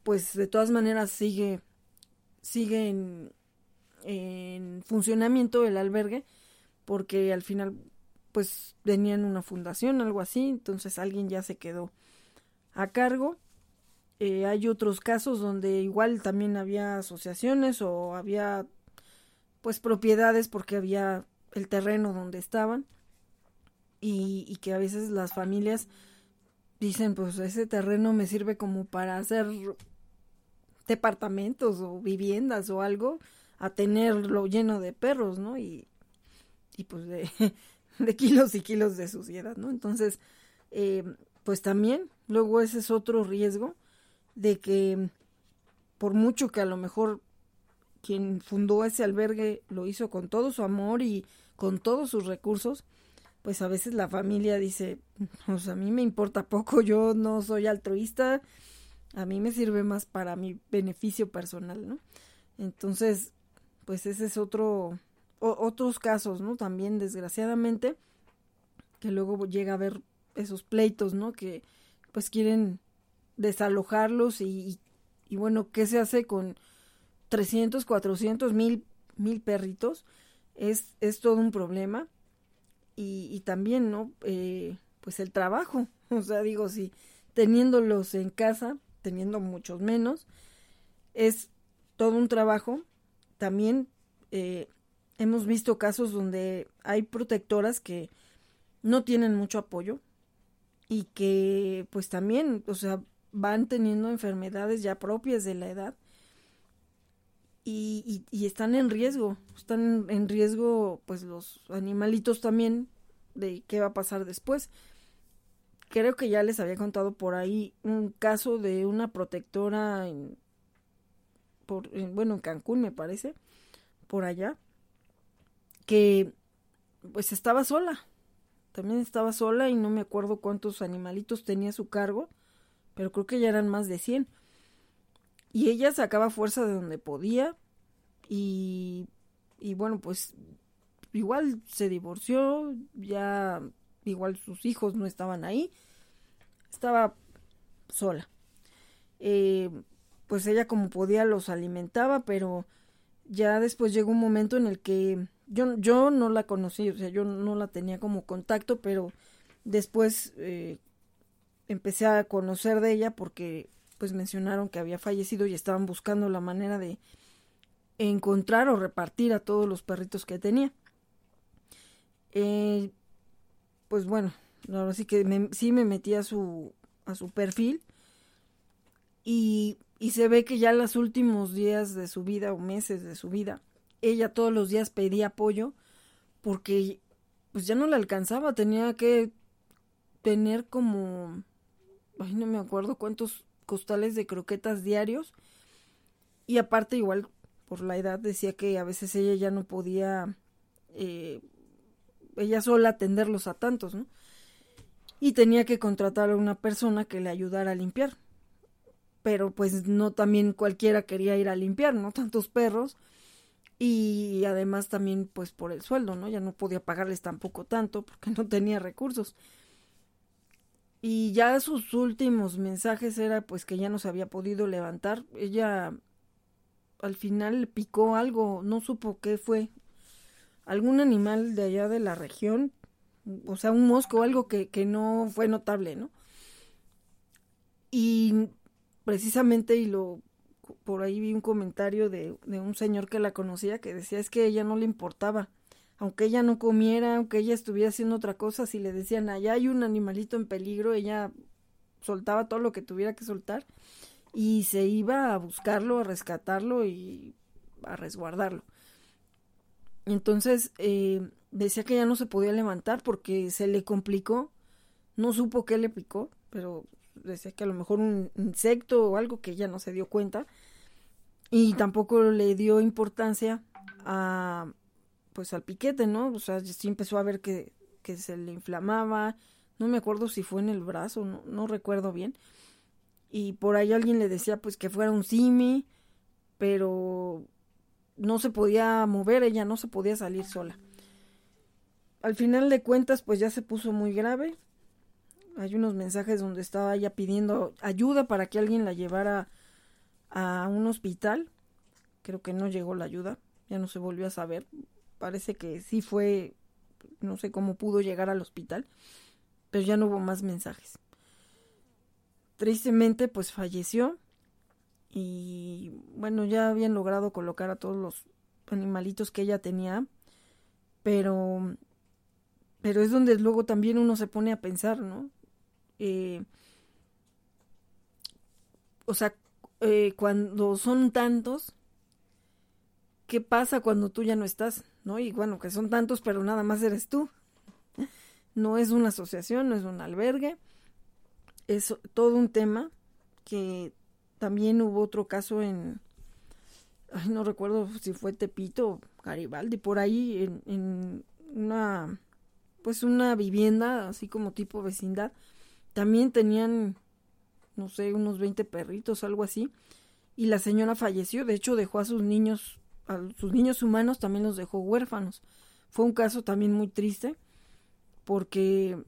pues de todas maneras sigue sigue en, funcionamiento el albergue porque al final pues tenían una fundación, algo así, entonces alguien ya se quedó a cargo. Eh, hay otros casos donde igual también había asociaciones o había pues propiedades porque había el terreno donde estaban y, y que a veces las familias dicen pues ese terreno me sirve como para hacer departamentos o viviendas o algo a tenerlo lleno de perros, ¿no? Y, y pues de, kilos y kilos de suciedad, ¿no? Entonces, eh, pues también, luego ese es otro riesgo de que por mucho que a lo mejor quien fundó ese albergue lo hizo con todo su amor y con todos sus recursos, pues a veces la familia dice, pues a mí me importa poco, yo no soy altruista, a mí me sirve más para mi beneficio personal, ¿no? Entonces, pues ese es otro, otros casos, ¿no? También, desgraciadamente, que luego llega a haber esos pleitos, ¿no? Que pues quieren desalojarlos y, y, bueno, ¿qué se hace con 300, 400, mil, mil perritos? Es, es todo un problema. Y, y también, ¿no? Eh, pues el trabajo. O sea, digo, si teniéndolos en casa, teniendo muchos menos, es todo un trabajo. También eh, hemos visto casos donde hay protectoras que no tienen mucho apoyo y que pues también, o sea, van teniendo enfermedades ya propias de la edad y, y, están en riesgo, están en riesgo pues los animalitos también de qué va a pasar después. Creo que ya les había contado por ahí un caso de una protectora en, por, bueno, en Cancún me parece, por allá, que pues estaba sola, también estaba sola y no me acuerdo cuántos animalitos tenía a su cargo, pero creo que ya eran más de 100. Y ella sacaba fuerza de donde podía y, y bueno, pues igual se divorció, ya igual sus hijos no estaban ahí, estaba sola. Eh, pues ella como podía los alimentaba, pero ya después llegó un momento en el que yo, yo no la conocí, o sea, yo no la tenía como contacto, pero después eh, empecé a conocer de ella porque pues mencionaron que había fallecido y estaban buscando la manera de encontrar o repartir a todos los perritos que tenía. Eh, pues bueno, ahora sí que me, sí me metí a su, a su perfil y, y se ve que ya los últimos días de su vida o meses de su vida ella todos los días pedía apoyo porque pues ya no le alcanzaba, tenía que tener como, ay, no me acuerdo cuántos costales de croquetas diarios y aparte igual por la edad decía que a veces ella ya no podía eh, ella sola atenderlos a tantos, ¿no? Y tenía que contratar a una persona que le ayudara a limpiar. Pero pues no también cualquiera quería ir a limpiar, ¿no? Tantos perros y además también pues por el sueldo, ¿no? Ya no podía pagarles tampoco tanto porque no tenía recursos. Y ya sus últimos mensajes era pues que ya no se había podido levantar. Ella al final le picó algo, no supo qué fue. Algún animal de allá de la región, o sea, un mosco, algo que, que no fue notable, ¿no? Y precisamente, y lo por ahí vi un comentario de, de un señor que la conocía que decía es que ella no le importaba, aunque ella no comiera, aunque ella estuviera haciendo otra cosa, si le decían allá hay un animalito en peligro, ella soltaba todo lo que tuviera que soltar y se iba a buscarlo, a rescatarlo y a resguardarlo. Entonces eh, decía que ya no se podía levantar porque se le complicó, no supo qué le picó, pero decía que a lo mejor un insecto o algo que ella no se dio cuenta y tampoco le dio importancia a pues al piquete, ¿no? O sea, sí empezó a ver que, que se le inflamaba, no me acuerdo si fue en el brazo, no, no recuerdo bien. Y por ahí alguien le decía pues que fuera un simi, pero no se podía mover, ella no se podía salir sola. Al final de cuentas pues ya se puso muy grave, hay unos mensajes donde estaba ella pidiendo ayuda para que alguien la llevara a un hospital. Creo que no llegó la ayuda, ya no se volvió a saber. Parece que sí fue, no sé cómo pudo llegar al hospital, pero ya no hubo más mensajes. Tristemente, pues falleció y bueno, ya habían logrado colocar a todos los animalitos que ella tenía, pero pero es donde luego también uno se pone a pensar, ¿no? Eh, o sea, eh, cuando son tantos, ¿qué pasa cuando tú ya no estás? ¿No? Y bueno, que son tantos, pero nada más eres tú. No es una asociación, no es un albergue, es todo un tema que también hubo otro caso en, ay, no recuerdo si fue Tepito Garibaldi, por ahí en, en una, pues una vivienda, así como tipo vecindad, también tenían, no sé, unos 20 perritos, algo así. Y la señora falleció, de hecho dejó a sus niños, a sus niños humanos también los dejó huérfanos. Fue un caso también muy triste. porque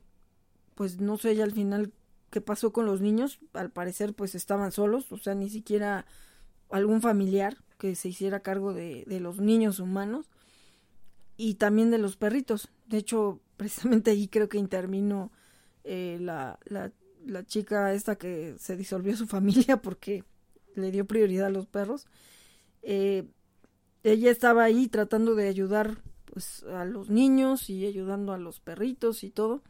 pues no sé ya al final qué pasó con los niños, al parecer pues estaban solos, o sea, ni siquiera algún familiar que se hiciera cargo de, los niños humanos y también de los perritos. De hecho, precisamente ahí creo que intervino eh, la, la, la, chica esta que se disolvió su familia porque le dio prioridad a los perros. Eh, ella estaba ahí tratando de ayudar pues a los niños y ayudando a los perritos y todo.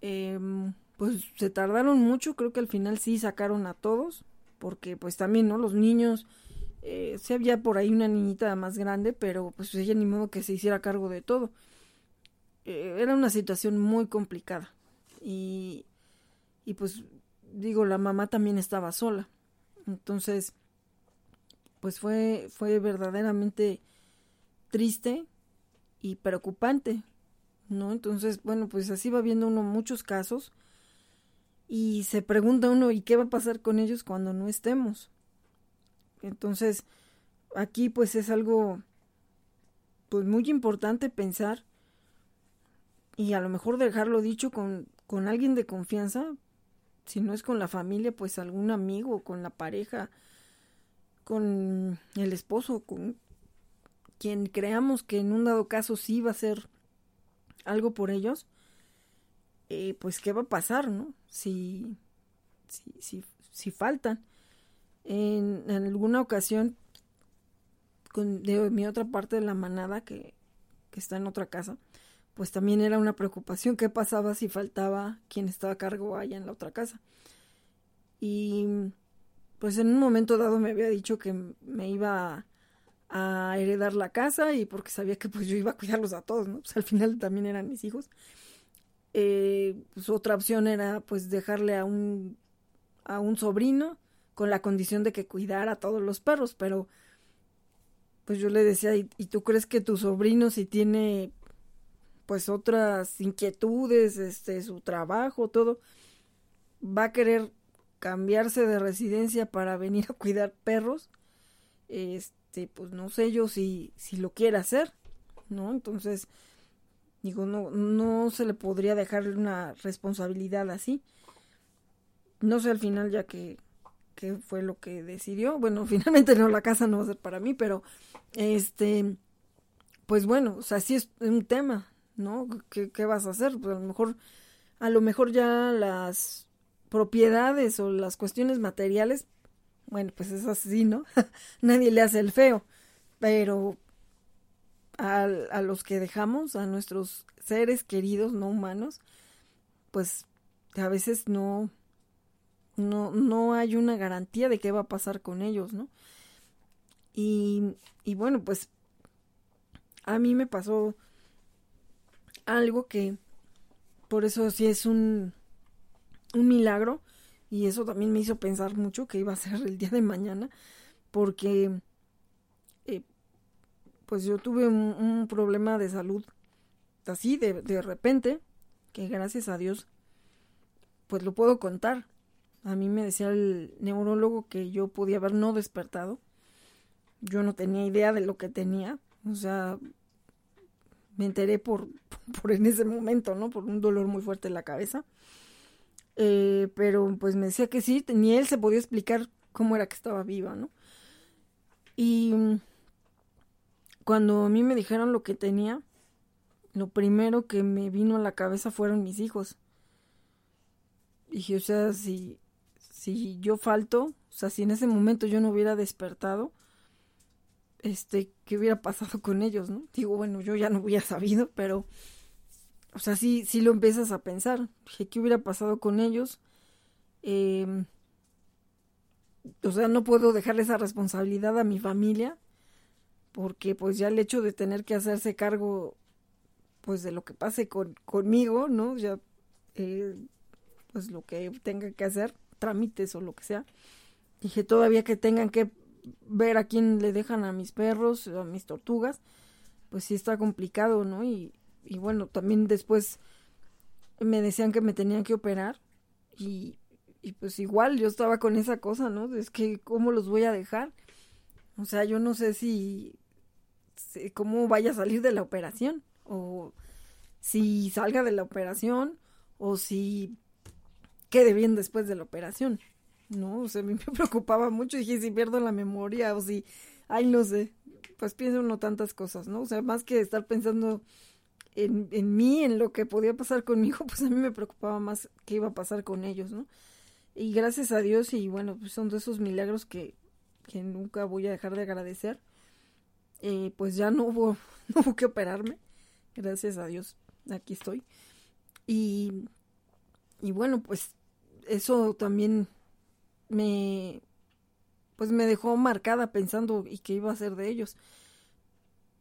Em, pues se tardaron mucho, creo que al final sí sacaron a todos, porque pues también, ¿no? Los niños, eh, sí había por ahí una niñita más grande, pero pues ella ni modo que se hiciera cargo de todo. Eh, era una situación muy complicada. Y, y pues digo, la mamá también estaba sola. Entonces, pues fue, fue verdaderamente triste y preocupante, ¿no? Entonces, bueno, pues así va viendo uno muchos casos y se pregunta uno, ¿y qué va a pasar con ellos cuando no estemos? Entonces, aquí pues es algo pues muy importante pensar y a lo mejor dejarlo dicho con, con alguien de confianza, si no es con la familia, pues algún amigo, con la pareja, con el esposo, con quien creamos que en un dado caso sí va a ser algo por ellos, eh, pues qué va a pasar, ¿no? Si, si, si, si faltan. En, en, alguna ocasión, con, de mi otra parte de la manada, que, que está en otra casa, pues también era una preocupación qué pasaba si faltaba quien estaba a cargo allá en la otra casa. Y pues en un momento dado me había dicho que me iba a, heredar la casa y porque sabía que pues yo iba a cuidarlos a todos, ¿no? Pues al final también eran mis hijos. Eh, pues otra opción era pues dejarle a un, a un sobrino con la condición de que cuidara a todos los perros, pero pues yo le decía, ¿y, ¿y, tú crees que tu sobrino si tiene pues otras inquietudes, este, su trabajo, todo, va a querer cambiarse de residencia para venir a cuidar perros? Este, pues no sé yo si, si lo quiere hacer, ¿no? Entonces, Digo, no, no se le podría dejar una responsabilidad así. No sé al final ya que, que fue lo que decidió. Bueno, finalmente no, la casa no va a ser para mí, pero este, pues bueno, o sea, sí es un tema, ¿no? ¿Qué, qué vas a hacer? Pues a lo mejor, a lo mejor ya las propiedades o las cuestiones materiales, bueno, pues es así, ¿no? Nadie le hace el feo, pero a, a los que dejamos, a nuestros seres queridos no humanos, pues a veces no, no, no hay una garantía de qué va a pasar con ellos, ¿no? Y, y bueno, pues a mí me pasó algo que por eso sí es un, un milagro y eso también me hizo pensar mucho que iba a ser el día de mañana porque pues yo tuve un, problema de salud así de, de repente, que gracias a Dios, pues lo puedo contar. A mí me decía el neurólogo que yo podía haber no despertado. Yo no tenía idea de lo que tenía. O sea, me enteré por, por en ese momento, ¿no? Por un dolor muy fuerte en la cabeza. Eh, pero pues me decía que sí, ni él se podía explicar cómo era que estaba viva, ¿no? Y cuando a mí me dijeron lo que tenía, lo primero que me vino a la cabeza fueron mis hijos. Dije, o sea, si, si yo falto, o sea, si en ese momento yo no hubiera despertado, este, ¿qué hubiera pasado con ellos, no? Digo, bueno, yo ya no hubiera sabido, pero, o sea, sí, sí lo empiezas a pensar. Dije, ¿qué hubiera pasado con ellos? Eh, o sea, no puedo dejarle esa responsabilidad a mi familia porque pues ya el hecho de tener que hacerse cargo pues de lo que pase con, conmigo, ¿no? Ya eh, pues lo que tenga que hacer, trámites o lo que sea. Dije todavía que tengan que ver a quién le dejan a mis perros, a mis tortugas, pues sí está complicado, ¿no? Y, y bueno, también después me decían que me tenían que operar y, y pues igual yo estaba con esa cosa, ¿no? Es que cómo los voy a dejar. O sea, yo no sé si cómo vaya a salir de la operación o si salga de la operación o si quede bien después de la operación. No, o sea, a mí me preocupaba mucho. Dije, si pierdo la memoria o si, ay, no sé. Pues pienso uno tantas cosas, ¿no? O sea, más que estar pensando en, en mí, en lo que podía pasar conmigo, pues a mí me preocupaba más qué iba a pasar con ellos, ¿no? Y gracias a Dios, y bueno, pues son de esos milagros que, que nunca voy a dejar de agradecer. Eh, pues ya no hubo, no hubo que operarme. Gracias a Dios, aquí estoy. Y, y bueno, pues eso también me pues me dejó marcada pensando y qué iba a hacer de ellos.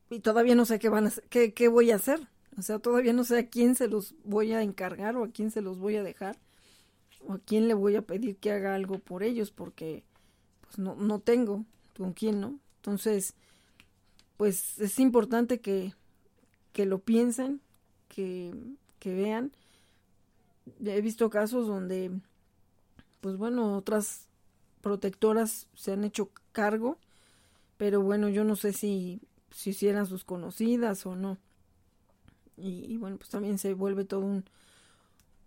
Y todavía no sé qué van a qué, qué voy a hacer. O sea, todavía no sé a quién se los voy a encargar o a quién se los voy a dejar o a quién le voy a pedir que haga algo por ellos porque pues no, no tengo con quién, ¿no? Entonces, pues es importante que, que lo piensen, que, que vean. He visto casos donde pues bueno, otras protectoras se han hecho cargo, pero bueno, yo no sé si, si hicieran sus conocidas o no. Y, bueno, pues también se vuelve todo un,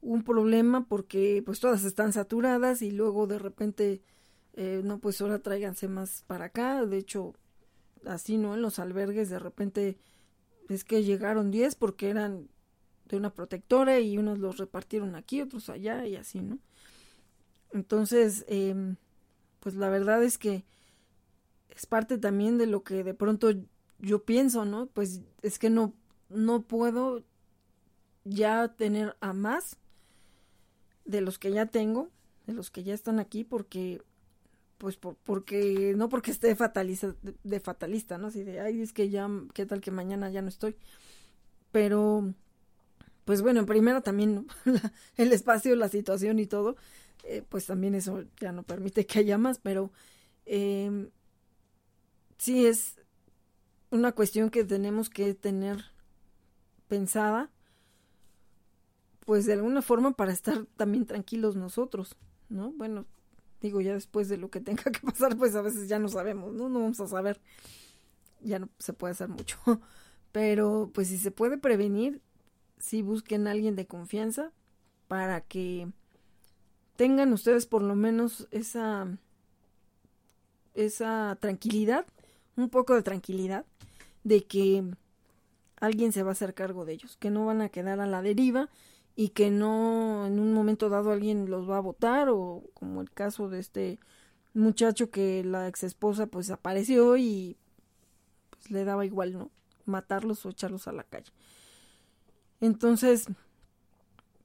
un problema porque pues todas están saturadas y luego de repente, eh, no, pues ahora tráiganse más para acá. De hecho, así, ¿no? En los albergues de repente es que llegaron 10 porque eran de una protectora y unos los repartieron aquí, otros allá y así, ¿no? Entonces, eh, pues la verdad es que es parte también de lo que de pronto yo pienso, ¿no? Pues es que no, no puedo ya tener a más de los que ya tengo, de los que ya están aquí, porque, pues, por, porque, no porque esté fatalista, de, fatalista, ¿no? Así de, ay, es que ya, ¿qué tal que mañana ya no estoy? Pero, pues bueno, en primera también, el espacio, la situación y todo, eh, pues también eso ya no permite que haya más, pero eh, sí es una cuestión que tenemos que tener pensada, pues de alguna forma para estar también tranquilos nosotros, ¿no? Bueno, digo, ya después de lo que tenga que pasar, pues a veces ya no sabemos, ¿no? No vamos a saber, ya no se puede hacer mucho, pero pues si se puede prevenir, sí busquen a alguien de confianza para que tengan ustedes por lo menos esa esa tranquilidad, un poco de tranquilidad de que alguien se va a hacer cargo de ellos, que no van a quedar a la deriva y que no en un momento dado alguien los va a votar o como el caso de este muchacho que la ex esposa pues apareció y pues le daba igual, ¿no? Matarlos o echarlos a la calle. Entonces,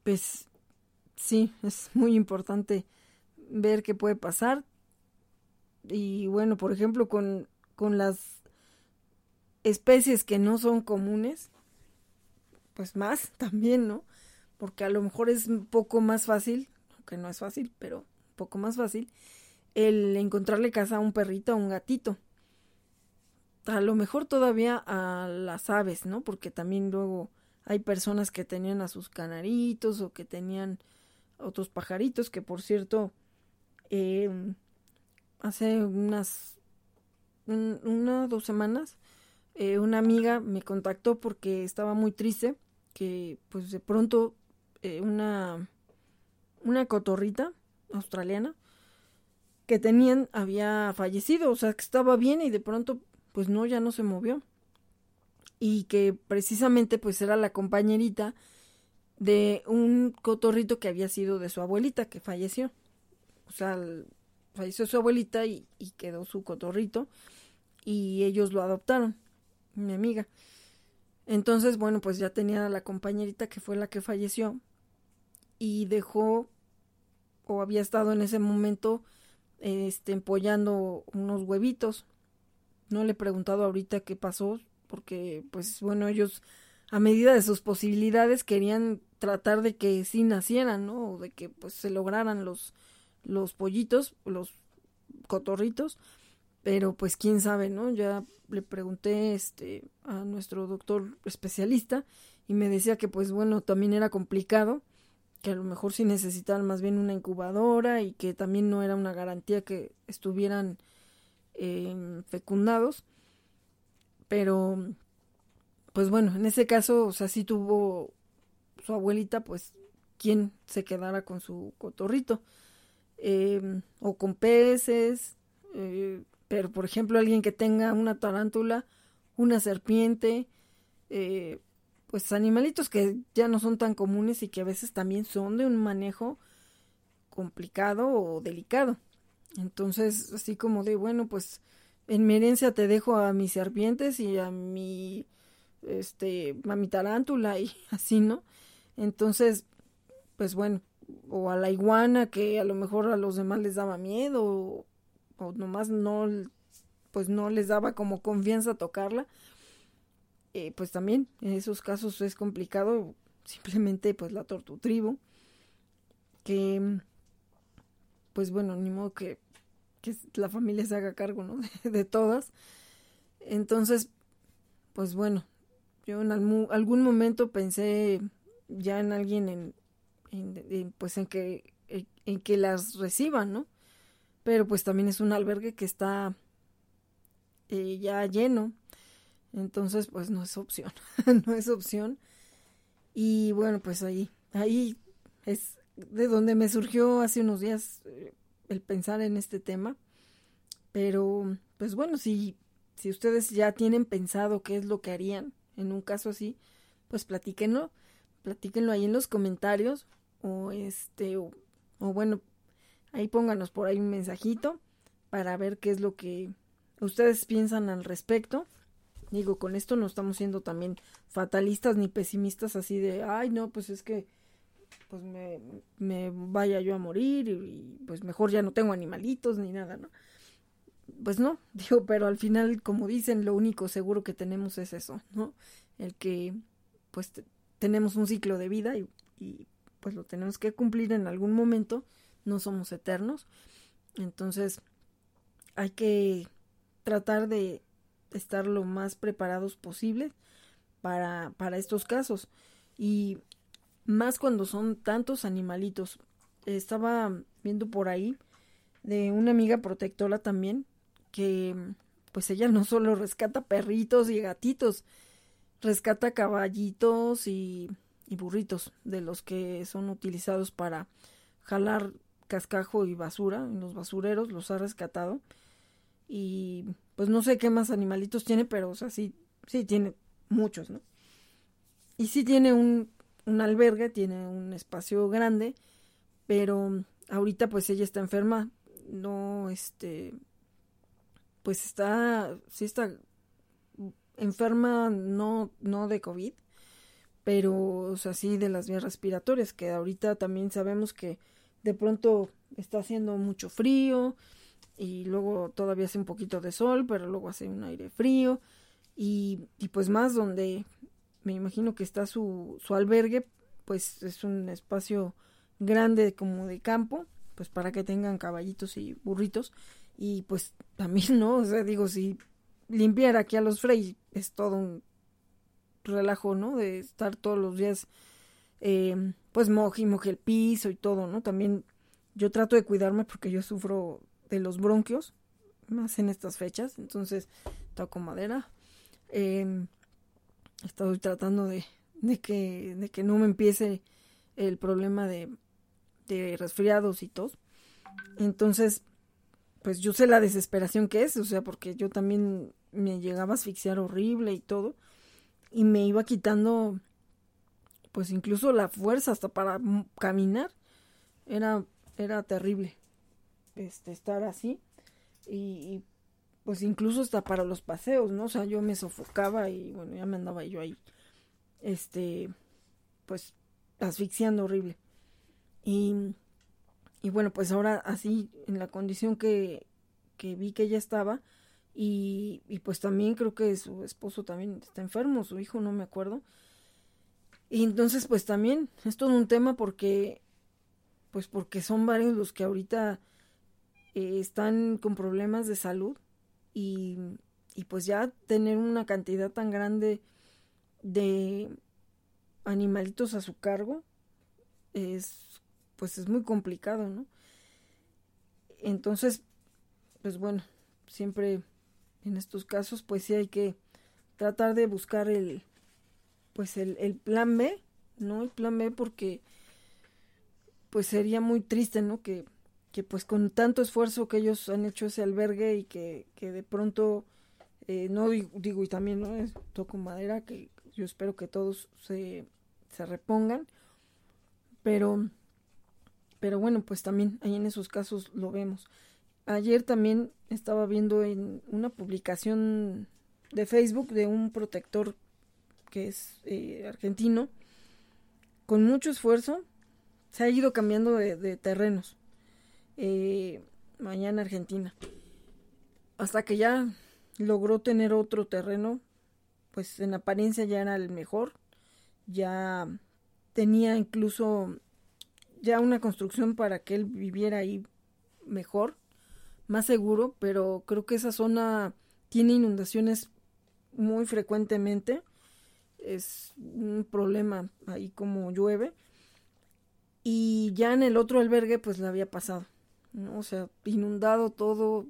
pues sí, es muy importante ver qué puede pasar. Y bueno, por ejemplo, con, con las especies que no son comunes, pues más también, ¿no? Porque a lo mejor es un poco más fácil, aunque no es fácil, pero un poco más fácil, el encontrarle casa a un perrito, a un gatito. A lo mejor todavía a las aves, ¿no? Porque también luego hay personas que tenían a sus canaritos o que tenían otros pajaritos que por cierto eh, hace unas una dos semanas eh, una amiga me contactó porque estaba muy triste que pues de pronto eh, una una cotorrita australiana que tenían había fallecido o sea que estaba bien y de pronto pues no ya no se movió y que precisamente pues era la compañerita de un cotorrito que había sido de su abuelita que falleció. O sea, falleció su abuelita y, quedó su cotorrito y ellos lo adoptaron, mi amiga. Entonces, bueno, pues ya tenía a la compañerita que fue la que falleció y dejó o había estado en ese momento este empollando unos huevitos. No le he preguntado ahorita qué pasó porque pues bueno, ellos a medida de sus posibilidades querían tratar de que sí nacieran, ¿no? O de que pues se lograran los, los pollitos, los cotorritos, pero pues quién sabe, ¿no? Ya le pregunté este a nuestro doctor especialista y me decía que pues bueno, también era complicado, que a lo mejor sí necesitaban más bien una incubadora y que también no era una garantía que estuvieran eh, fecundados, pero pues bueno, en ese caso, o sea, sí tuvo su abuelita, pues, quién se quedara con su cotorrito. Em, o con peces, eh, pero por ejemplo alguien que tenga una tarántula, una serpiente, eh, pues animalitos que ya no son tan comunes y que a veces también son de un manejo complicado o delicado. Entonces, así como de, bueno, pues en mi herencia te dejo a mis serpientes y a mi, este, a mi tarántula y así, ¿no? Entonces, pues bueno, o a la iguana que a lo mejor a los demás les daba miedo o, o nomás no, pues no les daba como confianza tocarla, eh, pues también en esos casos es complicado simplemente pues la tortutribu que pues bueno ni modo que, que la familia se haga cargo ¿no? de, todas. Entonces pues bueno yo en algún, momento pensé ya en alguien en, pues en que en que las reciban no pero pues también es un albergue que está eh, ya lleno entonces, pues no es opción, no es opción. Y bueno, pues ahí, ahí es de donde me surgió hace unos días eh, el pensar en este tema. Pero, pues bueno, si, si ustedes ya tienen pensado qué es lo que harían en un caso así, pues platíquenlo, platíquenlo ahí en los comentarios o este, o, o bueno, ahí pónganos por ahí un mensajito para ver qué es lo que ustedes piensan al respecto. Digo, con esto no estamos siendo también fatalistas ni pesimistas así de, ay, no, pues es que pues me, vaya yo a morir y, pues mejor ya no tengo animalitos ni nada, ¿no? Pues no, digo, pero al final, como dicen, lo único seguro que tenemos es eso, ¿no? El que pues tenemos un ciclo de vida y pues lo tenemos que cumplir en algún momento, no somos eternos, entonces hay que tratar de estar lo más preparados posible para, para estos casos. Y más cuando son tantos animalitos. Estaba viendo por ahí de una amiga protectora también, que pues ella no solo rescata perritos y gatitos, rescata caballitos y, y burritos, de los que son utilizados para jalar cascajo y basura en los basureros, los ha rescatado. Y pues no sé qué más animalitos tiene, pero o sea, sí, sí tiene muchos, ¿no? Y sí tiene un, albergue, tiene un espacio grande, pero ahorita pues ella está enferma, no, este, pues está, sí está enferma, no, no de COVID, pero, o sea, sí de las vías respiratorias, que ahorita también sabemos que de pronto está haciendo mucho frío, y luego todavía hace un poquito de sol, pero luego hace un aire frío y, pues más donde me imagino que está su, su albergue, pues es un espacio grande como de campo, pues para que tengan caballitos y burritos y pues también, ¿no? O sea, digo, si limpiar aquí a los Frey es todo un relajo, ¿no? De estar todos los días, eh, pues moje y moje el piso y todo, ¿no? También yo trato de cuidarme porque yo sufro de los bronquios, más en estas fechas, entonces toco madera. Eh, estoy tratando de, de, que, de que no me empiece el problema de, de resfriados y tos. Entonces, pues yo sé la desesperación que es, o sea, porque yo también me llegaba a asfixiar horrible y todo, y me iba quitando, pues incluso la fuerza hasta para caminar, era, era terrible este, estar así y, pues incluso hasta para los paseos, ¿no? O sea, yo me sofocaba y bueno, ya me andaba yo ahí, este, pues asfixiando horrible. Y, y bueno, pues ahora así, en la condición que, que vi que ella estaba, y, y pues también creo que su esposo también está enfermo, su hijo, no me acuerdo. Y entonces pues también es todo un tema porque, pues porque son varios los que ahorita eh, están con problemas de salud y, y pues ya tener una cantidad tan grande de animalitos a su cargo es pues es muy complicado, ¿no? Entonces, pues bueno, siempre en estos casos pues sí hay que tratar de buscar el pues el, el plan B ¿no? El plan B porque pues sería muy triste, ¿no? Que, que pues con tanto esfuerzo que ellos han hecho ese albergue y que, que de pronto, eh, no digo, y también, ¿no? Toco madera, que yo espero que todos se, se repongan, pero, pero bueno, pues también ahí en esos casos lo vemos. Ayer también estaba viendo en una publicación de Facebook de un protector que es eh, argentino, con mucho esfuerzo, se ha ido cambiando de, terrenos. Eh, mañana Argentina. Hasta que ya logró tener otro terreno, pues en apariencia ya era el mejor. Ya tenía incluso ya una construcción para que él viviera ahí mejor, más seguro, pero creo que esa zona tiene inundaciones muy frecuentemente. Es un problema ahí como llueve. Y ya en el otro albergue pues le había pasado. ¿No? O sea, inundado todo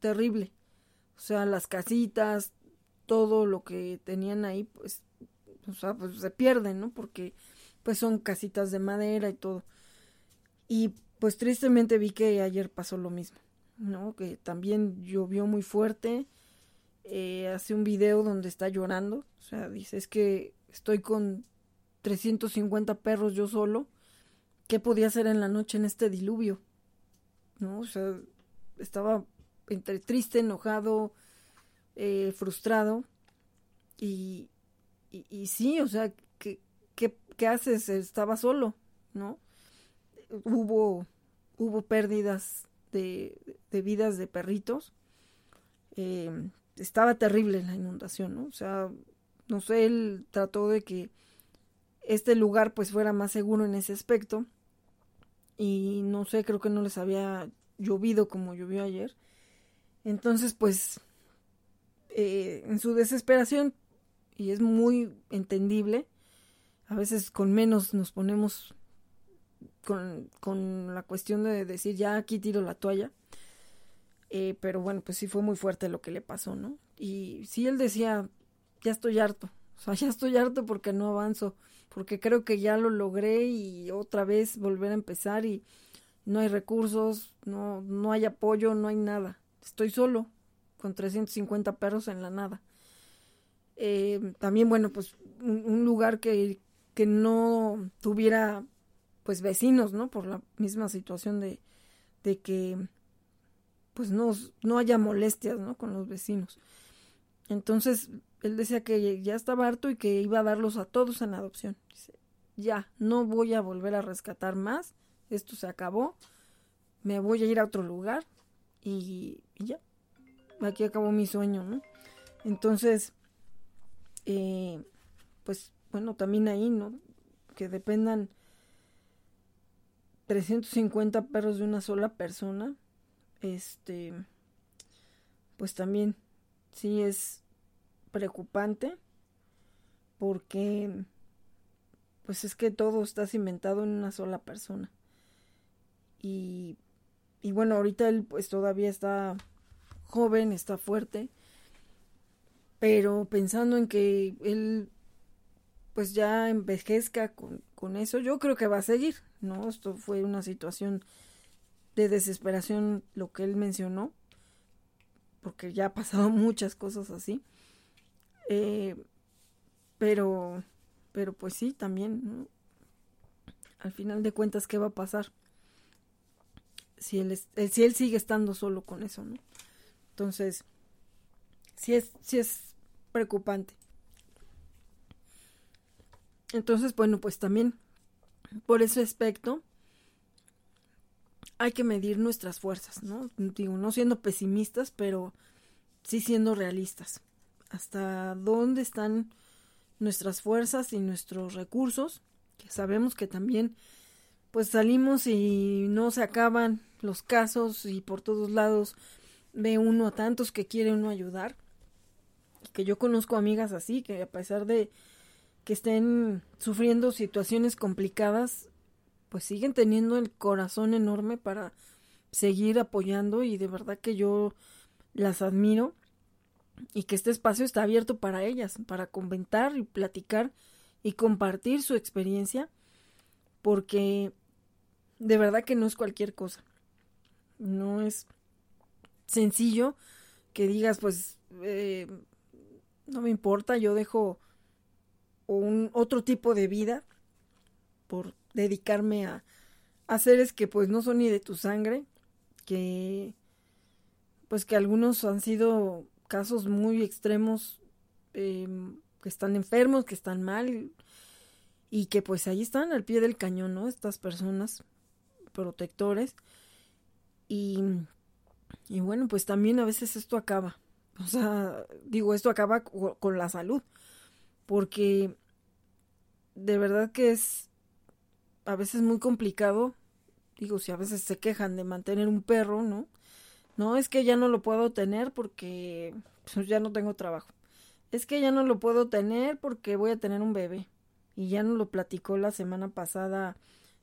terrible. O sea, las casitas, todo lo que tenían ahí, pues, o sea, pues se pierden, ¿no? Porque pues son casitas de madera y todo. Y pues tristemente vi que ayer pasó lo mismo, ¿no? Que también llovió muy fuerte eh, hace un video donde está llorando. O sea, dice, es que estoy con 350 perros yo solo. ¿Qué podía hacer en la noche en este diluvio? ¿No? O sea, estaba entre triste, enojado, eh, frustrado. Y, y, sí, o sea, ¿qué, qué, qué haces? Estaba solo, ¿no? Hubo, hubo pérdidas de, de vidas de perritos. Eh, estaba terrible la inundación, ¿no? O sea, no sé, él trató de que este lugar pues fuera más seguro en ese aspecto y no sé, creo que no les había llovido como llovió ayer. Entonces pues eh, en su desesperación, y es muy entendible, a veces con menos nos ponemos con, con la cuestión de decir ya aquí tiro la toalla eh, pero bueno, pues sí fue muy fuerte lo que le pasó, ¿no? Y sí él decía, ya estoy harto, o sea, ya estoy harto porque no avanzo, porque creo que ya lo logré y otra vez volver a empezar y no hay recursos, no, no hay apoyo, no hay nada. Estoy solo, con 350 perros en la nada. Eh, también, bueno, pues un, lugar que, que no tuviera pues vecinos, ¿no? Por la misma situación de, de que pues no, no haya molestias, ¿no? Con los vecinos. Entonces, él decía que ya estaba harto y que iba a darlos a todos en adopción. Dice, ya, no voy a volver a rescatar más, esto se acabó, me voy a ir a otro lugar y, ya, aquí acabó mi sueño, ¿no? Entonces, eh, pues bueno, también ahí, ¿no? Que dependan 350 perros de una sola persona, este, pues también sí es preocupante porque pues es que todo está cimentado en una sola persona. Y, y bueno, ahorita él pues todavía está joven, está fuerte, pero pensando en que él pues ya envejezca con, con eso, yo creo que va a seguir, ¿no? Esto fue una situación de desesperación lo que él mencionó, porque ya ha pasado muchas cosas así. Eh, pero, pero pues sí, también, al final de cuentas, ¿qué va a pasar? Si él, eh, si él sigue estando solo con eso, ¿no? Entonces, sí es, sí es preocupante. Entonces, bueno, pues también por ese aspecto, hay que medir nuestras fuerzas, ¿no? Digo, no siendo pesimistas, pero sí siendo realistas. Hasta dónde están nuestras fuerzas y nuestros recursos, que sabemos que también pues salimos y no se acaban los casos y por todos lados ve uno a tantos que quiere uno ayudar. Que yo conozco amigas así, que a pesar de que estén sufriendo situaciones complicadas, pues siguen teniendo el corazón enorme para seguir apoyando y de verdad que yo las admiro y que este espacio está abierto para ellas, para comentar y platicar y compartir su experiencia porque de verdad que no es cualquier cosa. No es sencillo que digas, pues, eh, no me importa, yo dejo un otro tipo de vida por dedicarme a, a seres que pues no son ni de tu sangre, que pues que algunos han sido casos muy extremos, em, que están enfermos, que están mal, y que pues ahí están al pie del cañón, ¿no? Estas personas protectores. Y, y bueno, pues también a veces esto acaba. O sea, digo, esto acaba con la salud. Porque de verdad que es a veces muy complicado. Digo, si a veces se quejan de mantener un perro, ¿no? No, es que ya no lo puedo tener porque pues, ya no tengo trabajo. Es que ya no lo puedo tener porque voy a tener un bebé. Y ya nos lo platicó la semana pasada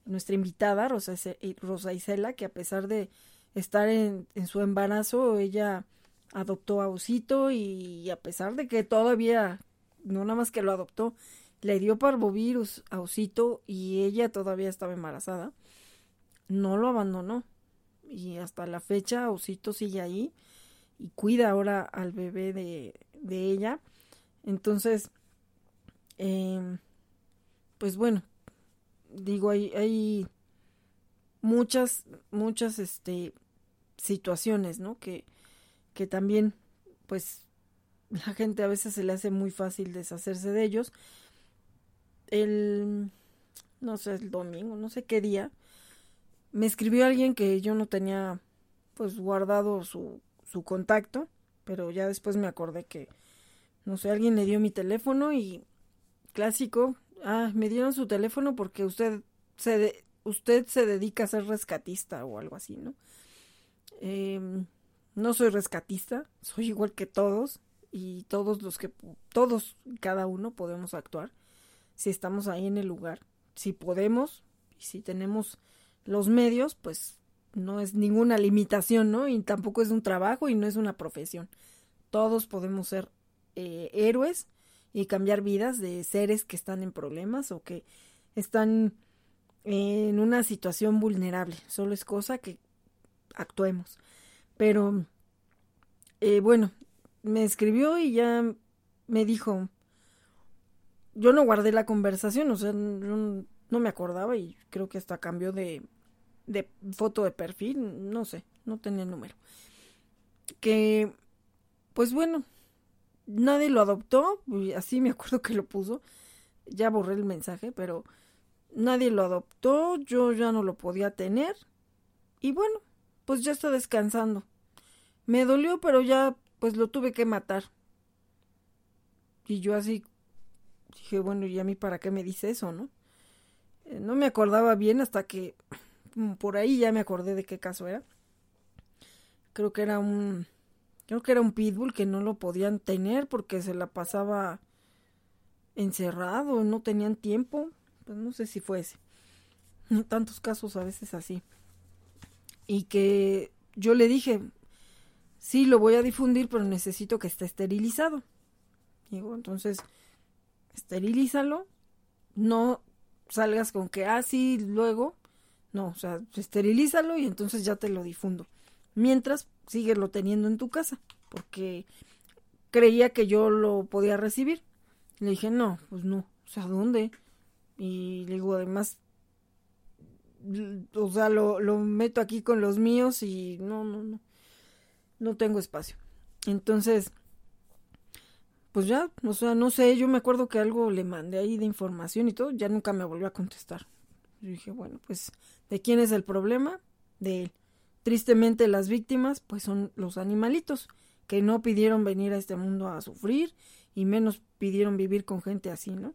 nuestra invitada, Rosa, Rosa Isela, que a pesar de estar en, en su embarazo, ella adoptó a Osito y a pesar de que todavía, no nada más que lo adoptó, le dio parvovirus a Osito y ella todavía estaba embarazada, no lo abandonó. Y hasta la fecha Osito sigue ahí y cuida ahora al bebé de, de ella. Entonces, eh, pues bueno, digo, hay, hay muchas, muchas este, situaciones, ¿no? Que, que también, pues, la gente a veces se le hace muy fácil deshacerse de ellos el, no sé, el domingo, no sé qué día, me escribió alguien que yo no tenía pues guardado su, su contacto, pero ya después me acordé que, no sé, alguien le dio mi teléfono y clásico, ah, me dieron su teléfono porque usted se, usted se dedica a ser rescatista o algo así, ¿no? Em, no soy rescatista, soy igual que todos y todos los que, todos, cada uno podemos actuar si estamos ahí en el lugar. Si podemos y si tenemos los medios, pues no es ninguna limitación, ¿no? Y tampoco es un trabajo y no es una profesión. Todos podemos ser eh, héroes y cambiar vidas de seres que están en problemas o que están en una situación vulnerable. Solo es cosa que actuemos. Pero, eh, bueno, me escribió y ya me dijo, yo no guardé la conversación, o sea, no, me acordaba y creo que hasta cambió de, de foto de perfil, no sé, no tenía el número. Que, pues bueno, nadie lo adoptó, así me acuerdo que lo puso, ya borré el mensaje, pero nadie lo adoptó, yo ya no lo podía tener y bueno, pues ya está descansando. Me dolió, pero ya pues lo tuve que matar. Y yo así dije, bueno, ¿y a mí para qué me dice eso, no? Eh, no me acordaba bien hasta que mm, por ahí ya me acordé de qué caso era. Creo que era un creo que era un pitbull que no lo podían tener porque se la pasaba encerrado, no tenían tiempo, pues no sé si fue ese. Tantos casos a veces así. Y que yo le dije, sí, lo voy a difundir, pero necesito que esté esterilizado. Digo, entonces, esterilízalo, no salgas con que, ah, sí, luego, no, o sea, esterilízalo y entonces ya te lo difundo. Mientras, síguelo teniendo en tu casa, porque creía que yo lo podía recibir. Le dije, no, pues no, o sea, ¿dónde? Y le digo, además, o sea, lo, lo meto aquí con los míos y no, no, no, no tengo espacio. Entonces, pues ya, o sea, no sé, yo me acuerdo que algo le mandé ahí de información y todo, ya nunca me volvió a contestar. Yo dije, bueno, pues, ¿de quién es el problema? De él. Tristemente las víctimas, pues son los animalitos, que no pidieron venir a este mundo a sufrir y menos pidieron vivir con gente así, ¿no?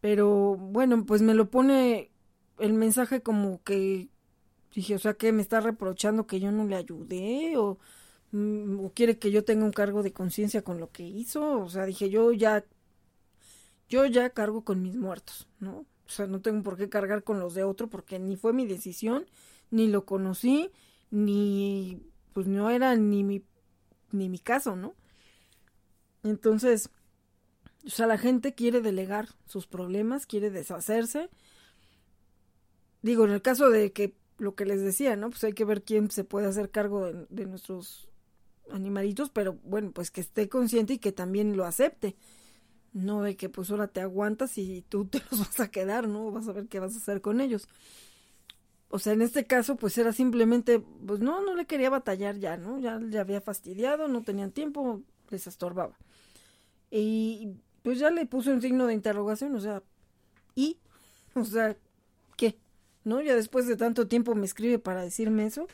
Pero bueno, pues me lo pone el mensaje como que dije, o sea, que me está reprochando que yo no le ayudé o o quiere que yo tenga un cargo de conciencia con lo que hizo, o sea, dije, yo ya yo ya cargo con mis muertos, ¿no? O sea, no tengo por qué cargar con los de otro porque ni fue mi decisión, ni lo conocí, ni pues no era ni mi ni mi caso, ¿no? Entonces, O sea, la gente quiere delegar sus problemas, quiere deshacerse. Digo, en el caso de que lo que les decía, ¿no? Pues hay que ver quién se puede hacer cargo de, de nuestros animalitos, pero bueno, pues que esté consciente y que también lo acepte. No de que pues ahora te aguantas y tú te los vas a quedar, ¿no? Vas a ver qué vas a hacer con ellos. O sea, en este caso pues era simplemente, pues no, no le quería batallar ya, ¿no? Ya le había fastidiado, no tenían tiempo, les estorbaba. Y pues ya le puso un signo de interrogación, o sea, ¿y? O sea, ¿qué? ¿No? Ya después de tanto tiempo me escribe para decirme eso.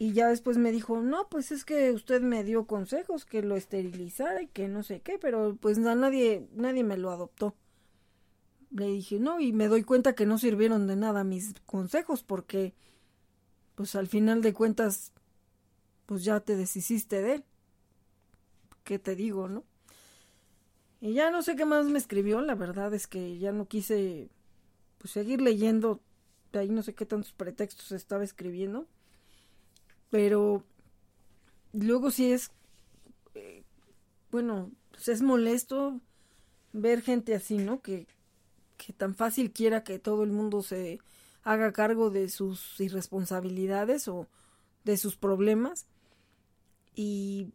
Y ya después me dijo, no, pues es que usted me dio consejos, que lo esterilizara y que no sé qué, pero pues a nadie, nadie me lo adoptó. Le dije, no, y me doy cuenta que no sirvieron de nada mis consejos porque, pues al final de cuentas, pues ya te deshiciste de él. ¿Qué te digo, no? Y ya no sé qué más me escribió, la verdad es que ya no quise, pues seguir leyendo, de ahí no sé qué tantos pretextos estaba escribiendo pero luego sí es, eh, bueno, pues es molesto ver gente así, ¿no? Que, que tan fácil quiera que todo el mundo se haga cargo de sus irresponsabilidades o de sus problemas. Y,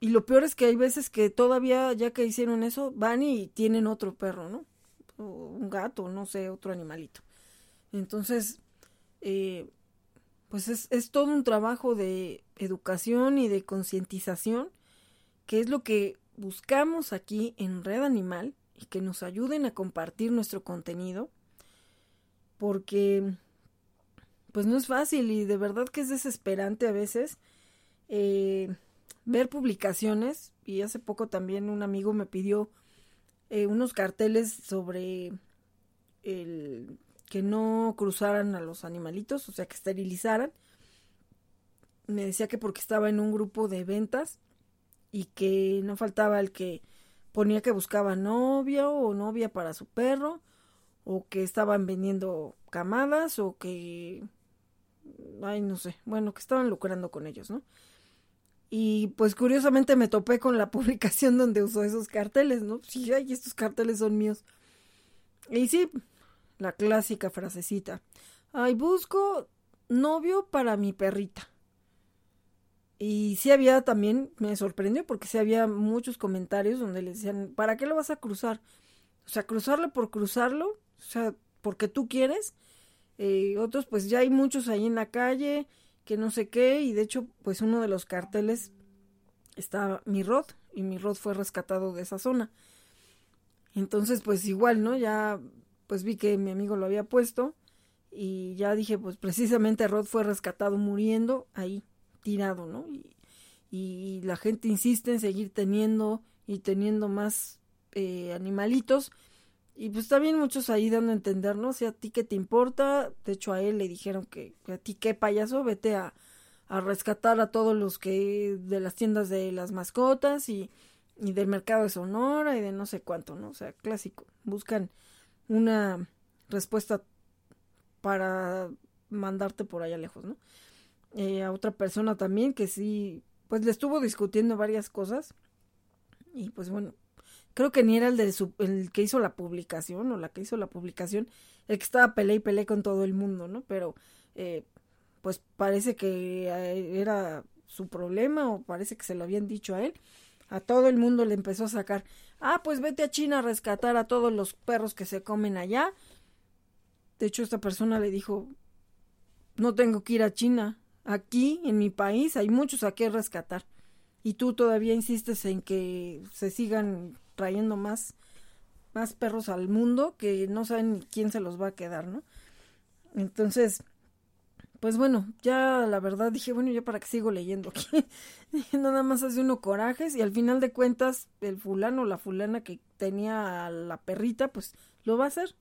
y lo peor es que hay veces que todavía, ya que hicieron eso, van y tienen otro perro, ¿no? O un gato, no sé, otro animalito. Entonces, eh, pues es, es todo un trabajo de educación y de concientización, que es lo que buscamos aquí en Red Animal y que nos ayuden a compartir nuestro contenido, porque pues no es fácil y de verdad que es desesperante a veces eh, ver publicaciones y hace poco también un amigo me pidió eh, unos carteles sobre el que no cruzaran a los animalitos, o sea, que esterilizaran. Me decía que porque estaba en un grupo de ventas y que no faltaba el que ponía que buscaba novio o novia para su perro, o que estaban vendiendo camadas, o que... Ay, no sé, bueno, que estaban lucrando con ellos, ¿no? Y pues curiosamente me topé con la publicación donde usó esos carteles, ¿no? Sí, ay, estos carteles son míos. Y sí, la clásica frasecita. Ay, busco novio para mi perrita. Y sí había también, me sorprendió porque sí había muchos comentarios donde le decían, ¿para qué lo vas a cruzar? O sea, cruzarlo por cruzarlo, o sea, porque tú quieres. Eh, otros, pues ya hay muchos ahí en la calle, que no sé qué, y de hecho, pues uno de los carteles está mi rod, y mi rod fue rescatado de esa zona. Entonces, pues igual, ¿no? Ya pues vi que mi amigo lo había puesto y ya dije, pues precisamente Rod fue rescatado muriendo ahí, tirado, ¿no? Y, la gente insiste en seguir teniendo y teniendo más eh, animalitos. Y pues también muchos ahí dando a entender, ¿no? Si a ti qué te importa, de hecho a él le dijeron que, a ti qué payaso, vete a, a rescatar a todos los que de las tiendas de las mascotas y, y del mercado de Sonora y de no sé cuánto, ¿no? O sea, clásico. Buscan una respuesta para mandarte por allá lejos, ¿no? Eh, a otra persona también que sí, pues le estuvo discutiendo varias cosas y pues bueno, creo que ni era el, de su, el que hizo la publicación o la que hizo la publicación, el que estaba pelea y pelea con todo el mundo, ¿no? Pero eh, pues parece que eh, era su problema o parece que se lo habían dicho a él a todo el mundo le empezó a sacar, ah, pues vete a China a rescatar a todos los perros que se comen allá. De hecho, esta persona le dijo, no tengo que ir a China. Aquí, en mi país, hay muchos a qué rescatar. Y tú todavía insistes en que se sigan trayendo más, más perros al mundo que no saben quién se los va a quedar, ¿no? Entonces, pues bueno, ya la verdad dije, bueno, ya para qué sigo leyendo aquí. Nada más hace uno corajes y al final de cuentas el fulano o la fulana que tenía a la perrita, pues lo va a hacer.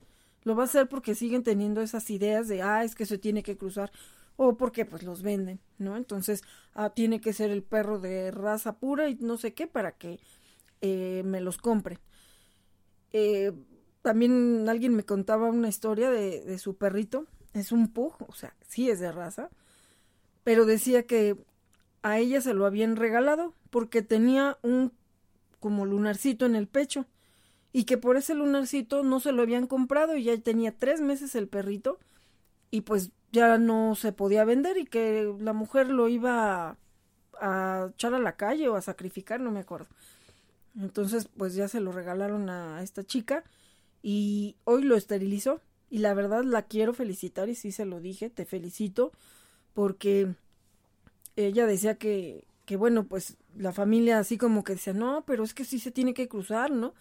Lo va a hacer porque siguen teniendo esas ideas de, ah, es que se tiene que cruzar o porque pues los venden, ¿no? Entonces, ah, tiene que ser el perro de raza pura y no sé qué para que eh, me los compre. Eh, también alguien me contaba una historia de, de su perrito es un pug, o sea, sí es de raza, pero decía que a ella se lo habían regalado porque tenía un como lunarcito en el pecho y que por ese lunarcito no se lo habían comprado y ya tenía tres meses el perrito y pues ya no se podía vender y que la mujer lo iba a, echar a la calle o a sacrificar, no me acuerdo. Entonces pues ya se lo regalaron a esta chica y hoy lo esterilizó y la verdad la quiero felicitar y sí se lo dije, te felicito porque ella decía que, que bueno, pues la familia así como que decía, no, pero es que sí se tiene que cruzar, ¿no?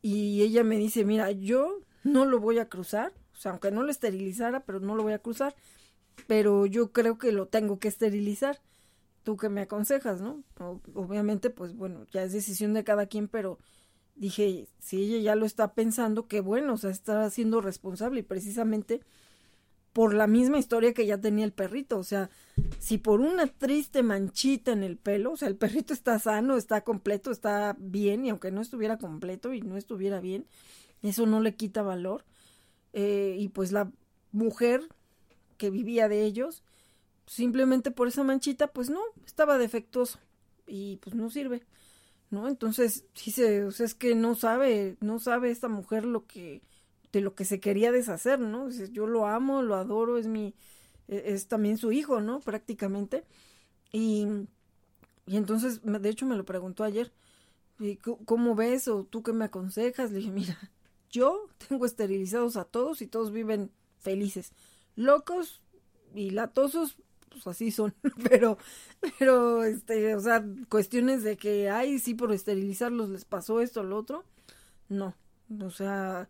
Y ella me dice, mira, yo no lo voy a cruzar, o sea, aunque no lo esterilizara, pero no lo voy a cruzar, pero yo creo que lo tengo que esterilizar. Tú que me aconsejas, ¿no? obviamente, pues bueno, ya es decisión de cada quien, pero dije, si ella ya lo está pensando, qué bueno, o sea, está siendo responsable y precisamente por la misma historia que ya tenía el perrito, o sea, si por una triste manchita en el pelo, o sea, el perrito está sano, está completo, está bien, y aunque no estuviera completo y no estuviera bien, eso no le quita valor. Eh, y pues la mujer que vivía de ellos, simplemente por esa manchita, pues no, estaba defectuoso y pues no sirve, ¿no? Entonces, se, o sea, es que no sabe, no sabe esta mujer lo que, de lo que se quería deshacer, ¿no? Yo lo amo, lo adoro, es mi, e, es también su hijo, ¿no? Prácticamente. Y, y entonces, de hecho, me lo preguntó ayer, ¿cómo ves o tú qué me aconsejas? Le dije, mira, yo tengo esterilizados a todos y todos viven felices. Locos y latosos, pues así son, pero, pero, este, o sea, cuestiones de que, ay, sí, por esterilizarlos les pasó esto o lo otro, no, o sea,